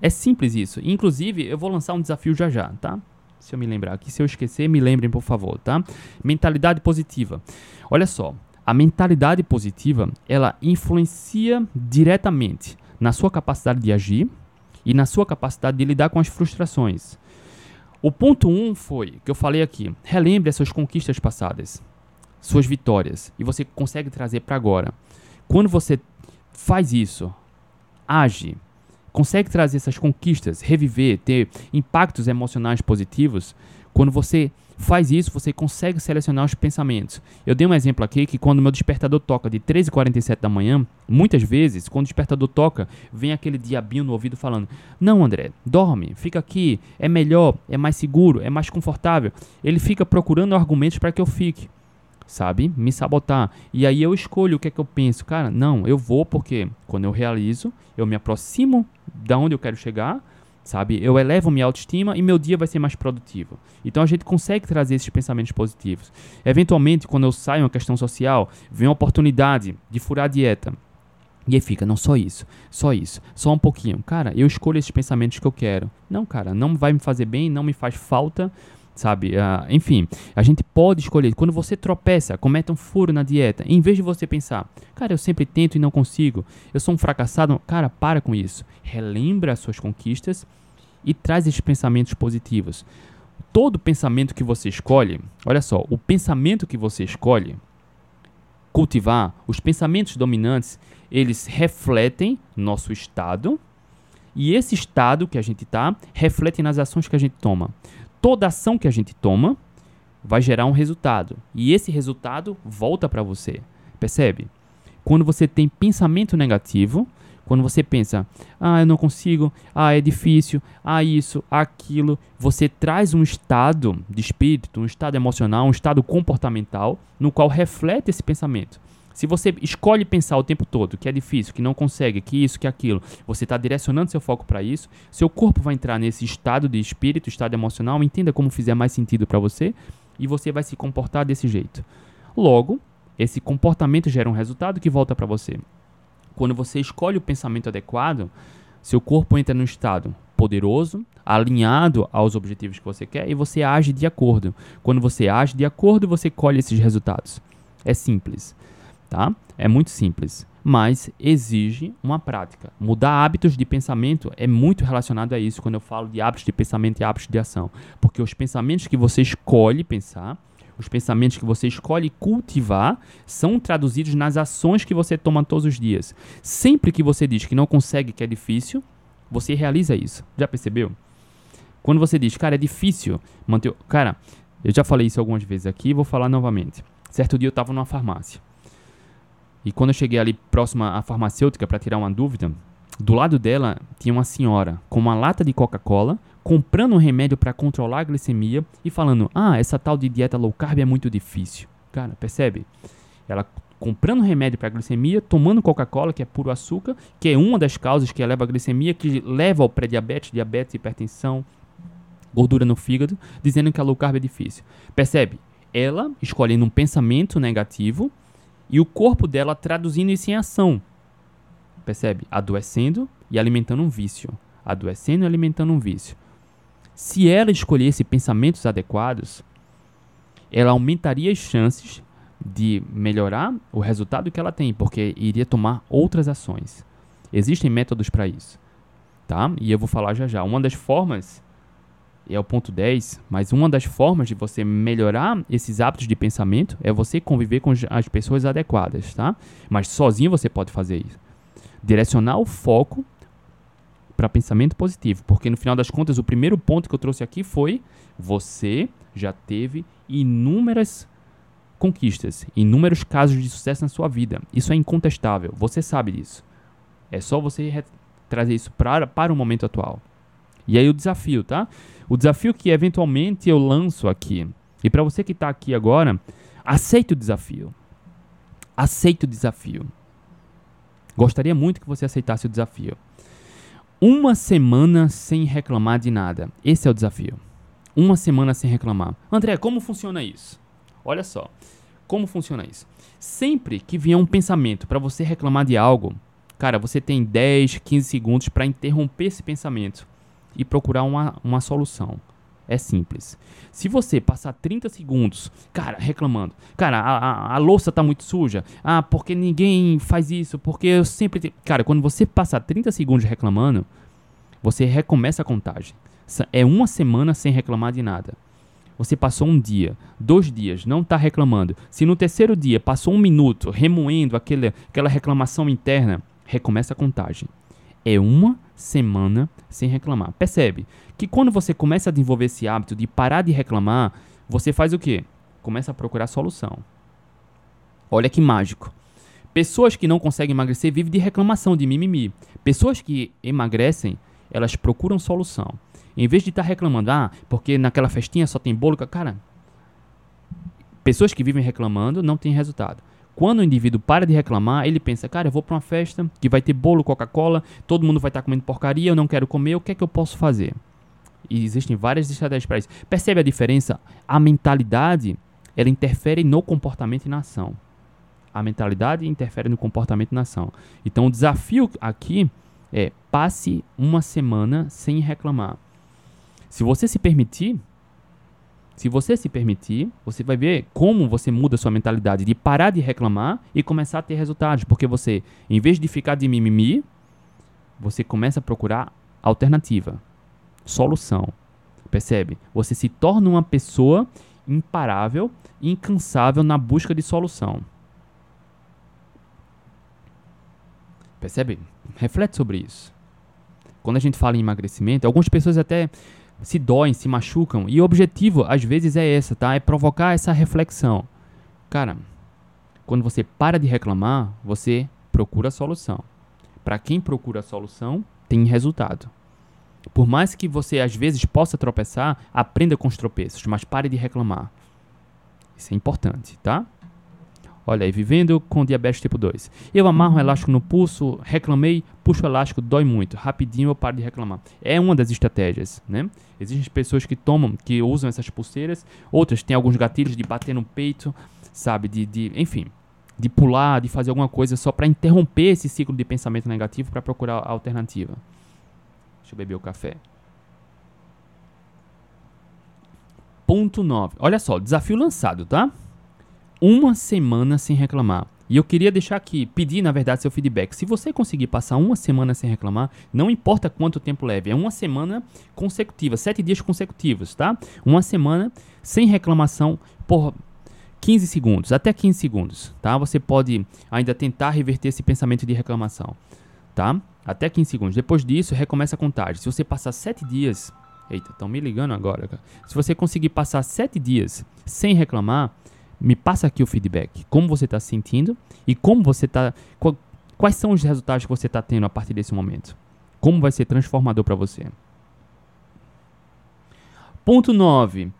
é simples isso. Inclusive, eu vou lançar um desafio já já, tá? Se eu me lembrar aqui, se eu esquecer, me lembrem, por favor, tá? Mentalidade positiva. Olha só, a mentalidade positiva, ela influencia diretamente na sua capacidade de agir e na sua capacidade de lidar com as frustrações. O ponto 1 um foi, que eu falei aqui, relembre as suas conquistas passadas, suas vitórias, e você consegue trazer para agora. Quando você faz isso, age, consegue trazer essas conquistas, reviver, ter impactos emocionais positivos, quando você faz isso, você consegue selecionar os pensamentos. Eu dei um exemplo aqui que quando meu despertador toca de 13h47 da manhã, muitas vezes, quando o despertador toca, vem aquele diabinho no ouvido falando: Não, André, dorme, fica aqui, é melhor, é mais seguro, é mais confortável. Ele fica procurando argumentos para que eu fique sabe? Me sabotar. E aí eu escolho o que é que eu penso. Cara, não, eu vou porque quando eu realizo, eu me aproximo da onde eu quero chegar sabe? Eu elevo minha autoestima e meu dia vai ser mais produtivo. Então a gente consegue trazer esses pensamentos positivos. Eventualmente, quando eu saio uma questão social, vem uma oportunidade de furar a dieta. E aí fica, não só isso, só isso, só um pouquinho. Cara, eu escolho esses pensamentos que eu quero. Não, cara, não vai me fazer bem, não me faz falta, sabe? Uh, enfim, a gente pode escolher. Quando você tropeça, cometa um furo na dieta, em vez de você pensar, cara, eu sempre tento e não consigo, eu sou um fracassado, cara, para com isso. Relembra as suas conquistas e traz esses pensamentos positivos. Todo pensamento que você escolhe, olha só, o pensamento que você escolhe cultivar, os pensamentos dominantes, eles refletem nosso estado e esse estado que a gente está reflete nas ações que a gente toma toda ação que a gente toma vai gerar um resultado. E esse resultado volta para você. Percebe? Quando você tem pensamento negativo, quando você pensa, ah, eu não consigo, ah, é difícil, ah, isso, aquilo, você traz um estado de espírito, um estado emocional, um estado comportamental no qual reflete esse pensamento. Se você escolhe pensar o tempo todo que é difícil, que não consegue, que isso, que aquilo, você está direcionando seu foco para isso, seu corpo vai entrar nesse estado de espírito, estado emocional, entenda como fizer mais sentido para você e você vai se comportar desse jeito. Logo, esse comportamento gera um resultado que volta para você. Quando você escolhe o pensamento adequado, seu corpo entra num estado poderoso, alinhado aos objetivos que você quer e você age de acordo. Quando você age de acordo, você colhe esses resultados. É simples tá? É muito simples, mas exige uma prática. Mudar hábitos de pensamento é muito relacionado a isso quando eu falo de hábitos de pensamento e hábitos de ação, porque os pensamentos que você escolhe pensar, os pensamentos que você escolhe cultivar, são traduzidos nas ações que você toma todos os dias. Sempre que você diz que não consegue, que é difícil, você realiza isso. Já percebeu? Quando você diz, cara, é difícil manter. Cara, eu já falei isso algumas vezes aqui vou falar novamente. Certo dia eu estava numa farmácia. E quando eu cheguei ali próxima à farmacêutica para tirar uma dúvida, do lado dela tinha uma senhora com uma lata de Coca-Cola, comprando um remédio para controlar a glicemia e falando: "Ah, essa tal de dieta low carb é muito difícil". Cara, percebe? Ela comprando remédio para glicemia, tomando Coca-Cola, que é puro açúcar, que é uma das causas que eleva a glicemia, que leva ao pré-diabetes, diabetes, hipertensão, gordura no fígado, dizendo que a low carb é difícil. Percebe? Ela escolhendo um pensamento negativo e o corpo dela traduzindo isso em ação. Percebe? Adoecendo e alimentando um vício. Adoecendo e alimentando um vício. Se ela escolhesse pensamentos adequados, ela aumentaria as chances de melhorar o resultado que ela tem, porque iria tomar outras ações. Existem métodos para isso, tá? E eu vou falar já já. Uma das formas é o ponto 10, mas uma das formas de você melhorar esses hábitos de pensamento é você conviver com as pessoas adequadas, tá? Mas sozinho você pode fazer isso. Direcionar o foco para pensamento positivo, porque no final das contas o primeiro ponto que eu trouxe aqui foi você já teve inúmeras conquistas, inúmeros casos de sucesso na sua vida. Isso é incontestável, você sabe disso. É só você trazer isso para, para o momento atual. E aí o desafio, tá? O desafio que eventualmente eu lanço aqui. E para você que está aqui agora, aceite o desafio. Aceite o desafio. Gostaria muito que você aceitasse o desafio. Uma semana sem reclamar de nada. Esse é o desafio. Uma semana sem reclamar. André, como funciona isso? Olha só. Como funciona isso? Sempre que vier um pensamento para você reclamar de algo, cara, você tem 10, 15 segundos para interromper esse pensamento e procurar uma, uma solução. É simples. Se você passar 30 segundos, cara, reclamando, cara, a, a, a, louça tá muito suja, ah, porque ninguém faz isso, porque eu sempre. Te... Cara, quando você passar 30 segundos reclamando, você recomeça a contagem. É uma semana sem reclamar de nada. Você passou um dia, dois dias, não está reclamando. Se no terceiro dia passou um minuto remoendo aquele, aquela reclamação interna, recomeça a contagem. É uma semana sem reclamar. Percebe que quando você começa a desenvolver esse hábito de parar de reclamar, você faz o quê? Começa a procurar solução. Olha que mágico. Pessoas que não conseguem emagrecer vivem de reclamação, de mimimi. Pessoas que emagrecem, elas procuram solução. Em vez de estar tá reclamando, ah, porque naquela festinha só tem bolo, cara. Pessoas que vivem reclamando não têm resultado. Quando o indivíduo para de reclamar, ele pensa, cara, eu vou para uma festa que vai ter bolo, Coca-Cola, todo mundo vai estar tá comendo porcaria, eu não quero comer, o que é que eu posso fazer? E existem várias estratégias para isso. Percebe a diferença? A mentalidade, ela interfere no comportamento e na ação. A mentalidade interfere no comportamento e na ação. Então o desafio aqui é passe uma semana sem reclamar. Se você se permitir, se você se permitir, você vai ver como você muda sua mentalidade de parar de reclamar e começar a ter resultados, porque você, em vez de ficar de mimimi, você começa a procurar alternativa, solução. Percebe? Você se torna uma pessoa imparável, incansável na busca de solução. Percebe? Reflete sobre isso. Quando a gente fala em emagrecimento, algumas pessoas até se doem, se machucam. E o objetivo, às vezes, é essa, tá? É provocar essa reflexão. Cara, quando você para de reclamar, você procura a solução. Para quem procura a solução, tem resultado. Por mais que você às vezes possa tropeçar, aprenda com os tropeços, mas pare de reclamar. Isso é importante, tá? Olha aí, vivendo com diabetes tipo 2. Eu amarro um elástico no pulso, reclamei, puxo o elástico, dói muito. Rapidinho eu paro de reclamar. É uma das estratégias, né? Existem pessoas que tomam, que usam essas pulseiras, outras têm alguns gatilhos de bater no peito, sabe? De, de enfim, de pular, de fazer alguma coisa só para interromper esse ciclo de pensamento negativo para procurar a alternativa. Deixa eu beber o café. Ponto 9. Olha só, desafio lançado, tá? Uma semana sem reclamar. E eu queria deixar aqui, pedir na verdade seu feedback. Se você conseguir passar uma semana sem reclamar, não importa quanto tempo leve, é uma semana consecutiva, sete dias consecutivos, tá? Uma semana sem reclamação por 15 segundos, até 15 segundos, tá? Você pode ainda tentar reverter esse pensamento de reclamação, tá? Até 15 segundos. Depois disso, recomeça a contagem. Se você passar sete dias, eita, estão me ligando agora, cara. Se você conseguir passar sete dias sem reclamar, me passa aqui o feedback. Como você está se sentindo e como você está. Quais são os resultados que você está tendo a partir desse momento? Como vai ser transformador para você? Ponto 9.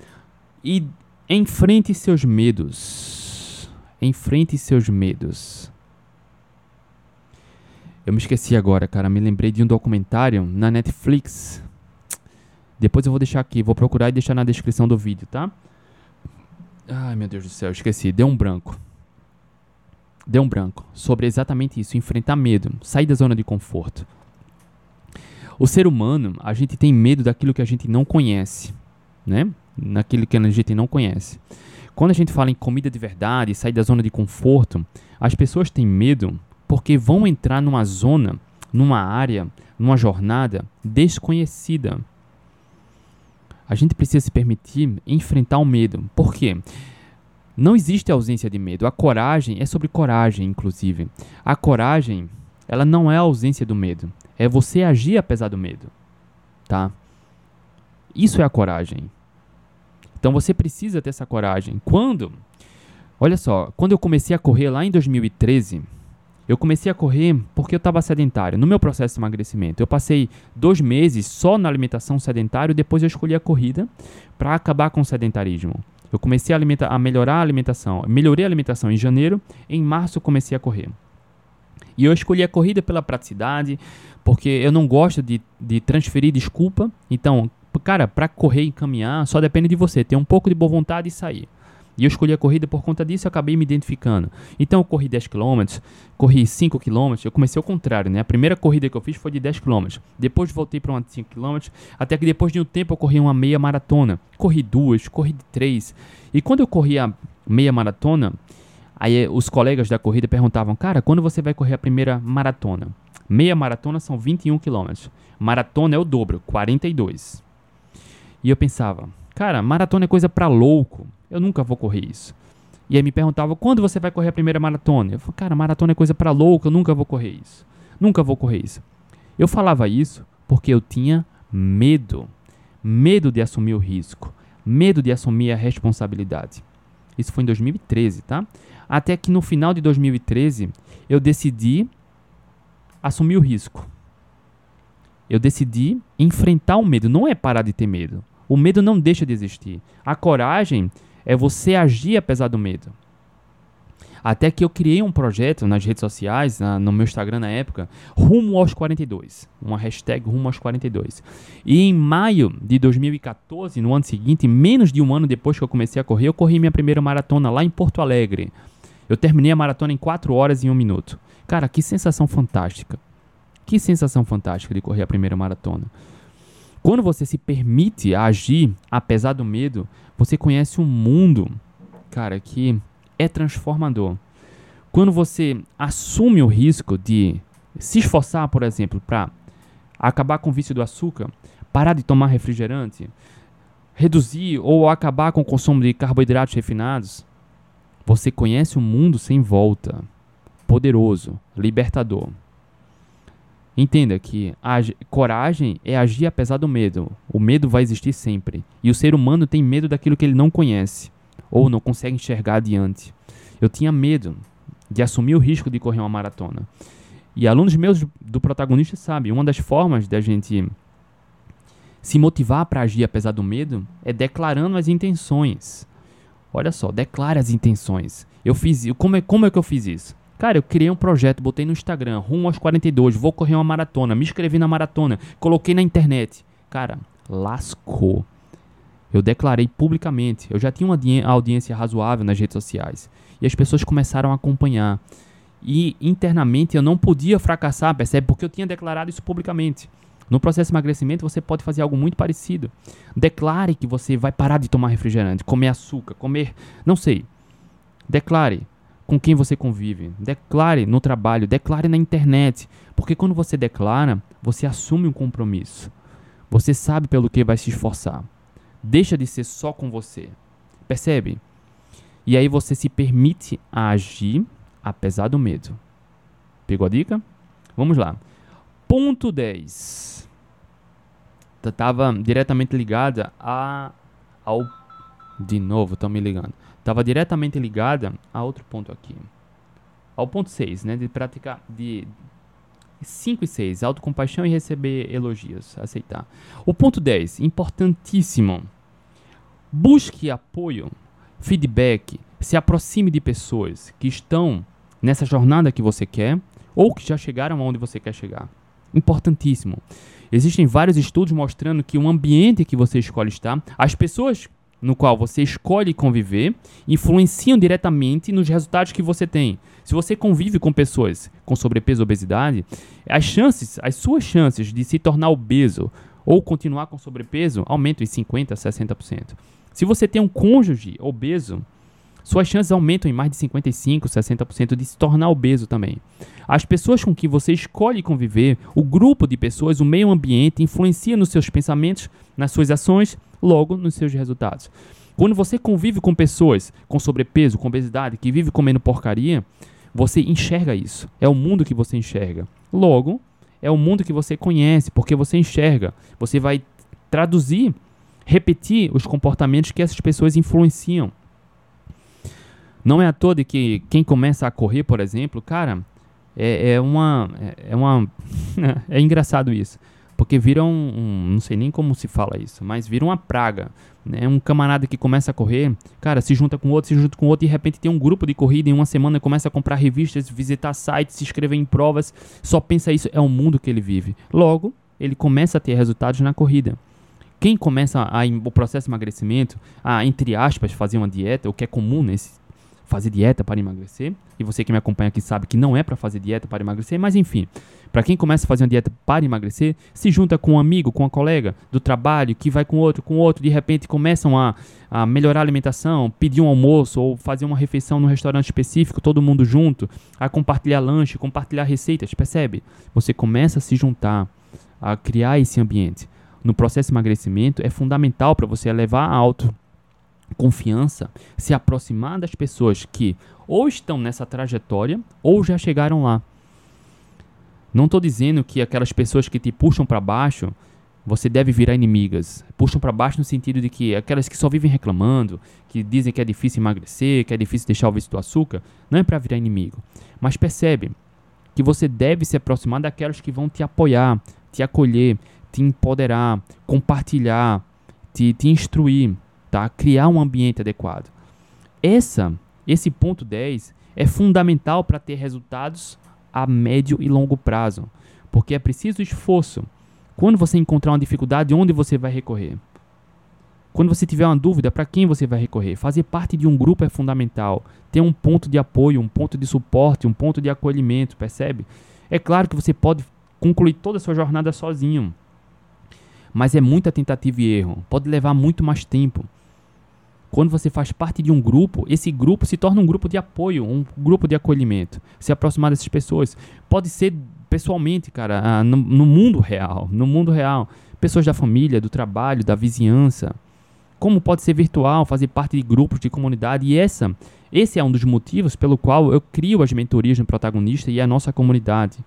E enfrente seus medos. Enfrente seus medos. Eu me esqueci agora, cara. Me lembrei de um documentário na Netflix. Depois eu vou deixar aqui, vou procurar e deixar na descrição do vídeo, tá? Ai, meu Deus do céu, esqueci. Deu um branco. Deu um branco. Sobre exatamente isso. Enfrentar medo. Sair da zona de conforto. O ser humano, a gente tem medo daquilo que a gente não conhece. Né? Naquilo que a gente não conhece. Quando a gente fala em comida de verdade, sair da zona de conforto, as pessoas têm medo porque vão entrar numa zona, numa área, numa jornada desconhecida a gente precisa se permitir enfrentar o medo. Por quê? Não existe ausência de medo. A coragem é sobre coragem, inclusive. A coragem, ela não é a ausência do medo. é você agir apesar do medo, tá? Isso é a coragem. Então você precisa ter essa coragem. Quando, olha só, quando eu comecei a correr lá em 2013, eu comecei a correr porque eu estava sedentário. No meu processo de emagrecimento, eu passei dois meses só na alimentação sedentária. Depois eu escolhi a corrida para acabar com o sedentarismo. Eu comecei a, a melhorar a alimentação. Melhorei a alimentação em janeiro. Em março eu comecei a correr. E eu escolhi a corrida pela praticidade, porque eu não gosto de, de transferir desculpa. Então, cara, para correr e caminhar só depende de você. Ter um pouco de boa vontade e sair. E eu escolhi a corrida por conta disso, eu acabei me identificando. Então eu corri 10 km, corri 5 km, eu comecei ao contrário, né? A primeira corrida que eu fiz foi de 10 km. Depois voltei para uma de 5 km, até que depois de um tempo eu corri uma meia maratona. Corri duas, corri três. E quando eu corri a meia maratona, aí os colegas da corrida perguntavam: "Cara, quando você vai correr a primeira maratona?" Meia maratona são 21 km. Maratona é o dobro, 42. E eu pensava: "Cara, maratona é coisa para louco." Eu nunca vou correr isso. E aí me perguntava, quando você vai correr a primeira maratona? Eu falei, cara, maratona é coisa para louco, eu nunca vou correr isso. Nunca vou correr isso. Eu falava isso porque eu tinha medo. Medo de assumir o risco. Medo de assumir a responsabilidade. Isso foi em 2013, tá? Até que no final de 2013 eu decidi assumir o risco. Eu decidi enfrentar o medo. Não é parar de ter medo. O medo não deixa de existir. A coragem é você agir apesar do medo. Até que eu criei um projeto nas redes sociais, na, no meu Instagram na época, rumo aos 42. Uma hashtag rumo aos 42. E em maio de 2014, no ano seguinte, menos de um ano depois que eu comecei a correr, eu corri minha primeira maratona lá em Porto Alegre. Eu terminei a maratona em 4 horas e 1 minuto. Cara, que sensação fantástica. Que sensação fantástica de correr a primeira maratona. Quando você se permite agir apesar do medo, você conhece um mundo, cara, que é transformador. Quando você assume o risco de se esforçar, por exemplo, para acabar com o vício do açúcar, parar de tomar refrigerante, reduzir ou acabar com o consumo de carboidratos refinados, você conhece um mundo sem volta, poderoso, libertador. Entenda que coragem é agir apesar do medo. O medo vai existir sempre. E o ser humano tem medo daquilo que ele não conhece ou não consegue enxergar adiante. Eu tinha medo de assumir o risco de correr uma maratona. E alunos meus do protagonista sabem, uma das formas da gente se motivar para agir apesar do medo é declarando as intenções. Olha só, declare as intenções. Eu fiz, como é, como é que eu fiz isso? Cara, eu criei um projeto, botei no Instagram, rumo aos 42, vou correr uma maratona, me inscrevi na maratona, coloquei na internet. Cara, lascou. Eu declarei publicamente. Eu já tinha uma audiência razoável nas redes sociais. E as pessoas começaram a acompanhar. E internamente eu não podia fracassar, percebe? Porque eu tinha declarado isso publicamente. No processo de emagrecimento você pode fazer algo muito parecido. Declare que você vai parar de tomar refrigerante, comer açúcar, comer. Não sei. Declare com quem você convive. Declare no trabalho, declare na internet. Porque quando você declara, você assume um compromisso. Você sabe pelo que vai se esforçar. Deixa de ser só com você. Percebe? E aí você se permite agir apesar do medo. Pegou a dica? Vamos lá. Ponto 10. Estava diretamente ligada a, ao. De novo, estão me ligando estava diretamente ligada a outro ponto aqui. Ao ponto 6, né, de praticar de 5 e 6, autocompaixão e receber elogios, aceitar. O ponto 10, importantíssimo. Busque apoio, feedback, se aproxime de pessoas que estão nessa jornada que você quer ou que já chegaram aonde você quer chegar. Importantíssimo. Existem vários estudos mostrando que o ambiente que você escolhe estar, as pessoas no qual você escolhe conviver influenciam diretamente nos resultados que você tem. Se você convive com pessoas com sobrepeso ou obesidade, as chances, as suas chances de se tornar obeso ou continuar com sobrepeso aumentam em 50% a 60%. Se você tem um cônjuge obeso, suas chances aumentam em mais de 55%, 60% de se tornar obeso também. As pessoas com quem você escolhe conviver, o grupo de pessoas, o meio ambiente, influencia nos seus pensamentos, nas suas ações logo nos seus resultados. Quando você convive com pessoas com sobrepeso, com obesidade, que vivem comendo porcaria, você enxerga isso. É o mundo que você enxerga. Logo, é o mundo que você conhece, porque você enxerga. Você vai traduzir, repetir os comportamentos que essas pessoas influenciam. Não é à toa de que quem começa a correr, por exemplo, cara, é, é uma. É, é uma. é engraçado isso. Porque vira um, um, Não sei nem como se fala isso, mas vira uma praga. Né? Um camarada que começa a correr, cara, se junta com outro, se junta com outro, e de repente tem um grupo de corrida em uma semana começa a comprar revistas, visitar sites, se inscrever em provas, só pensa isso, é o mundo que ele vive. Logo, ele começa a ter resultados na corrida. Quem começa a, o processo de emagrecimento, a, entre aspas, fazer uma dieta, o que é comum nesse fazer dieta para emagrecer. E você que me acompanha aqui sabe que não é para fazer dieta para emagrecer, mas enfim, para quem começa a fazer uma dieta para emagrecer, se junta com um amigo, com um colega do trabalho, que vai com outro, com outro, de repente começam a, a melhorar a alimentação, pedir um almoço ou fazer uma refeição num restaurante específico, todo mundo junto, a compartilhar lanche, compartilhar receitas, percebe? Você começa a se juntar, a criar esse ambiente. No processo de emagrecimento é fundamental para você elevar a auto confiança, se aproximar das pessoas que ou estão nessa trajetória ou já chegaram lá. Não estou dizendo que aquelas pessoas que te puxam para baixo você deve virar inimigas. Puxam para baixo no sentido de que aquelas que só vivem reclamando, que dizem que é difícil emagrecer, que é difícil deixar o vício do açúcar, não é para virar inimigo. Mas percebe que você deve se aproximar daquelas que vão te apoiar, te acolher, te empoderar, compartilhar, te, te instruir, tá? Criar um ambiente adequado. Essa, esse ponto 10 é fundamental para ter resultados a médio e longo prazo, porque é preciso esforço. Quando você encontrar uma dificuldade, onde você vai recorrer? Quando você tiver uma dúvida, para quem você vai recorrer? Fazer parte de um grupo é fundamental. Ter um ponto de apoio, um ponto de suporte, um ponto de acolhimento, percebe? É claro que você pode concluir toda a sua jornada sozinho, mas é muita tentativa e erro. Pode levar muito mais tempo quando você faz parte de um grupo, esse grupo se torna um grupo de apoio, um grupo de acolhimento. Se aproximar dessas pessoas. Pode ser pessoalmente, cara, ah, no, no mundo real. No mundo real. Pessoas da família, do trabalho, da vizinhança. Como pode ser virtual, fazer parte de grupos de comunidade. E essa, esse é um dos motivos pelo qual eu crio as mentorias no protagonista e a nossa comunidade.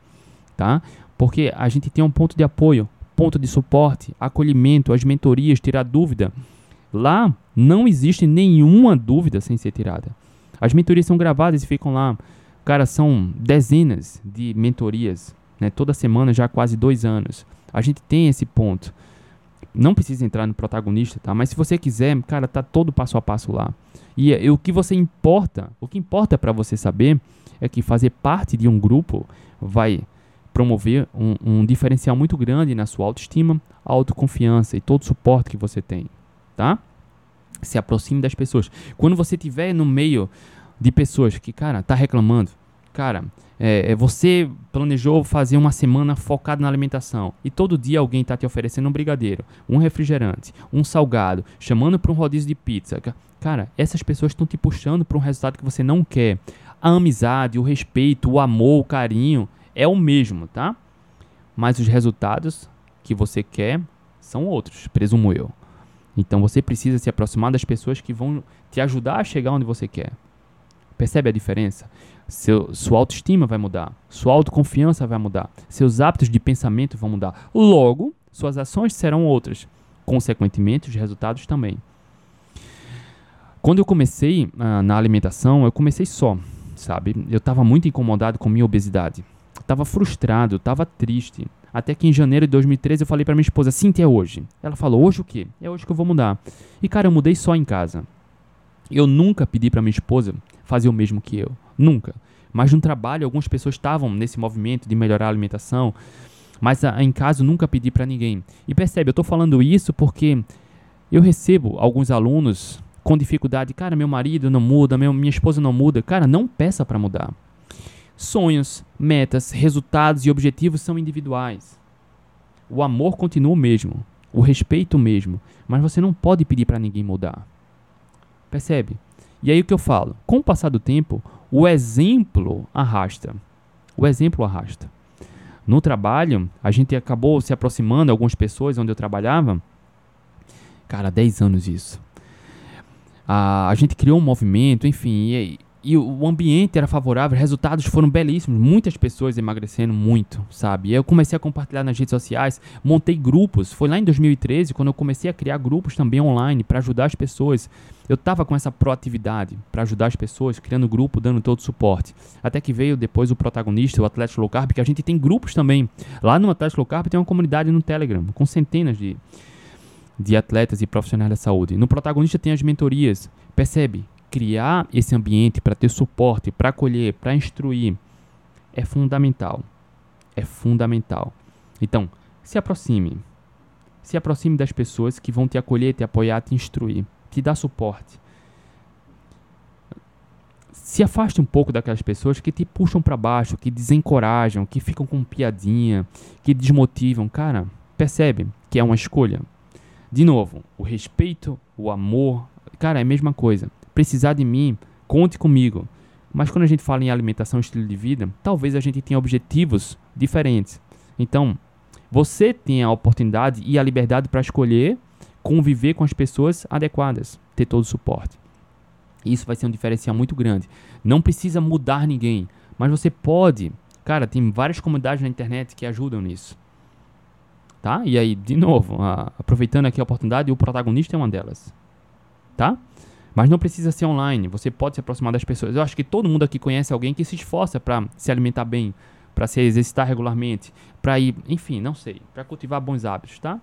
Tá? Porque a gente tem um ponto de apoio, ponto de suporte, acolhimento, as mentorias, tirar dúvida. Lá não existe nenhuma dúvida sem ser tirada. As mentorias são gravadas e ficam lá. Cara, são dezenas de mentorias, né? Toda semana já há quase dois anos. A gente tem esse ponto. Não precisa entrar no protagonista, tá? Mas se você quiser, cara, tá todo passo a passo lá. E, e o que você importa, o que importa para você saber é que fazer parte de um grupo vai promover um, um diferencial muito grande na sua autoestima, autoconfiança e todo o suporte que você tem tá? Se aproxime das pessoas. Quando você estiver no meio de pessoas que, cara, tá reclamando, cara, é, é, você planejou fazer uma semana focada na alimentação e todo dia alguém está te oferecendo um brigadeiro, um refrigerante, um salgado, chamando para um rodízio de pizza. Cara, essas pessoas estão te puxando para um resultado que você não quer. A amizade, o respeito, o amor, o carinho é o mesmo, tá? Mas os resultados que você quer são outros, presumo eu. Então você precisa se aproximar das pessoas que vão te ajudar a chegar onde você quer. Percebe a diferença? Seu, sua autoestima vai mudar, sua autoconfiança vai mudar, seus hábitos de pensamento vão mudar. Logo, suas ações serão outras. Consequentemente, os resultados também. Quando eu comecei uh, na alimentação, eu comecei só, sabe? Eu estava muito incomodado com minha obesidade. Estava frustrado, estava triste. Até que em janeiro de 2013 eu falei para minha esposa, Cintia, é hoje. Ela falou, hoje o quê? É hoje que eu vou mudar. E cara, eu mudei só em casa. Eu nunca pedi para minha esposa fazer o mesmo que eu. Nunca. Mas no trabalho, algumas pessoas estavam nesse movimento de melhorar a alimentação. Mas a, em casa eu nunca pedi para ninguém. E percebe, eu estou falando isso porque eu recebo alguns alunos com dificuldade. Cara, meu marido não muda, meu, minha esposa não muda. Cara, não peça para mudar. Sonhos, metas, resultados e objetivos são individuais. O amor continua o mesmo, o respeito o mesmo, mas você não pode pedir para ninguém mudar. Percebe? E aí o que eu falo? Com o passar do tempo, o exemplo arrasta. O exemplo arrasta. No trabalho, a gente acabou se aproximando, algumas pessoas onde eu trabalhava. Cara, 10 anos isso. Ah, a gente criou um movimento, enfim, e, e o ambiente era favorável, resultados foram belíssimos, muitas pessoas emagrecendo muito, sabe? Eu comecei a compartilhar nas redes sociais, montei grupos. Foi lá em 2013 quando eu comecei a criar grupos também online para ajudar as pessoas. Eu tava com essa proatividade para ajudar as pessoas, criando grupo, dando todo suporte. Até que veio depois o protagonista, o Atlético Low Carb, que a gente tem grupos também. Lá no Atlético Low Carb tem uma comunidade no Telegram com centenas de de atletas e profissionais da saúde. No protagonista tem as mentorias. Percebe? Criar esse ambiente para ter suporte, para acolher, para instruir, é fundamental. É fundamental. Então, se aproxime. Se aproxime das pessoas que vão te acolher, te apoiar, te instruir, te dar suporte. Se afaste um pouco daquelas pessoas que te puxam para baixo, que desencorajam, que ficam com piadinha, que desmotivam. Cara, percebe que é uma escolha. De novo, o respeito, o amor, cara, é a mesma coisa precisar de mim, conte comigo. Mas quando a gente fala em alimentação estilo de vida, talvez a gente tenha objetivos diferentes. Então, você tem a oportunidade e a liberdade para escolher conviver com as pessoas adequadas, ter todo o suporte. Isso vai ser um diferencial muito grande. Não precisa mudar ninguém, mas você pode. Cara, tem várias comunidades na internet que ajudam nisso. Tá? E aí, de novo, aproveitando aqui a oportunidade, o protagonista é uma delas. Tá? Mas não precisa ser online, você pode se aproximar das pessoas. Eu acho que todo mundo aqui conhece alguém que se esforça para se alimentar bem, para se exercitar regularmente, para ir, enfim, não sei, para cultivar bons hábitos, tá?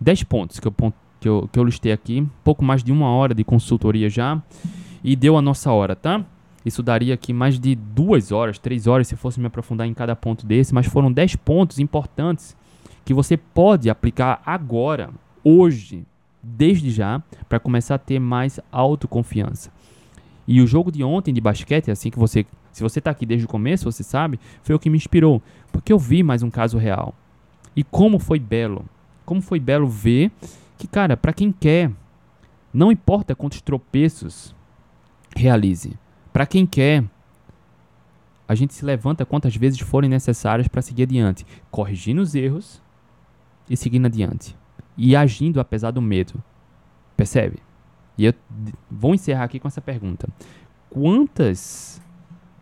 10 pontos que eu, que, eu, que eu listei aqui, pouco mais de uma hora de consultoria já, e deu a nossa hora, tá? Isso daria aqui mais de duas horas, três horas se fosse me aprofundar em cada ponto desse, mas foram 10 pontos importantes que você pode aplicar agora, hoje, desde já para começar a ter mais autoconfiança. E o jogo de ontem de basquete, assim que você, se você está aqui desde o começo, você sabe, foi o que me inspirou, porque eu vi mais um caso real. E como foi belo, como foi belo ver que, cara, para quem quer, não importa quantos tropeços realize. Para quem quer, a gente se levanta quantas vezes forem necessárias para seguir adiante, corrigindo os erros e seguindo adiante e agindo apesar do medo. Percebe? E eu vou encerrar aqui com essa pergunta: quantas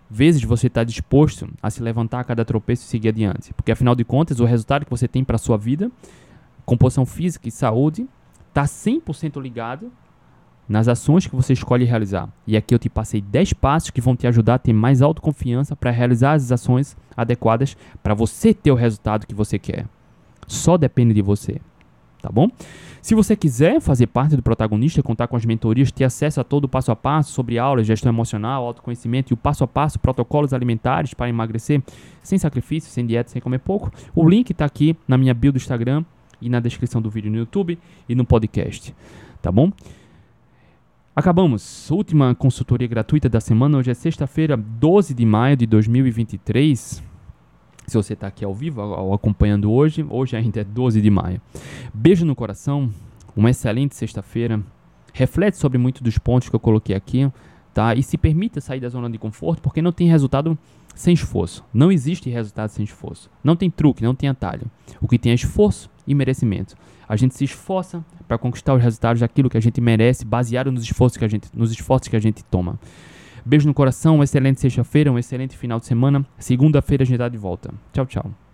vezes você está disposto a se levantar a cada tropeço e seguir adiante? Porque afinal de contas, o resultado que você tem para a sua vida, composição física e saúde, está 100% ligado nas ações que você escolhe realizar. E aqui eu te passei 10 passos que vão te ajudar a ter mais autoconfiança para realizar as ações adequadas para você ter o resultado que você quer. Só depende de você tá bom? Se você quiser fazer parte do protagonista, contar com as mentorias, ter acesso a todo o passo a passo sobre aulas, gestão emocional, autoconhecimento e o passo a passo, protocolos alimentares para emagrecer sem sacrifício, sem dieta, sem comer pouco, o link está aqui na minha bio do Instagram e na descrição do vídeo no YouTube e no podcast, tá bom? Acabamos. Última consultoria gratuita da semana. Hoje é sexta-feira, 12 de maio de 2023 se você está aqui ao vivo ou acompanhando hoje. Hoje ainda é 12 de maio. Beijo no coração, uma excelente sexta-feira. Reflete sobre muitos dos pontos que eu coloquei aqui, tá? E se permita sair da zona de conforto, porque não tem resultado sem esforço. Não existe resultado sem esforço. Não tem truque, não tem atalho. O que tem é esforço e merecimento. A gente se esforça para conquistar os resultados daquilo que a gente merece, baseado nos esforços que a gente, nos esforços que a gente toma. Beijo no coração, uma excelente sexta-feira, um excelente final de semana. Segunda-feira a gente tá de volta. Tchau, tchau.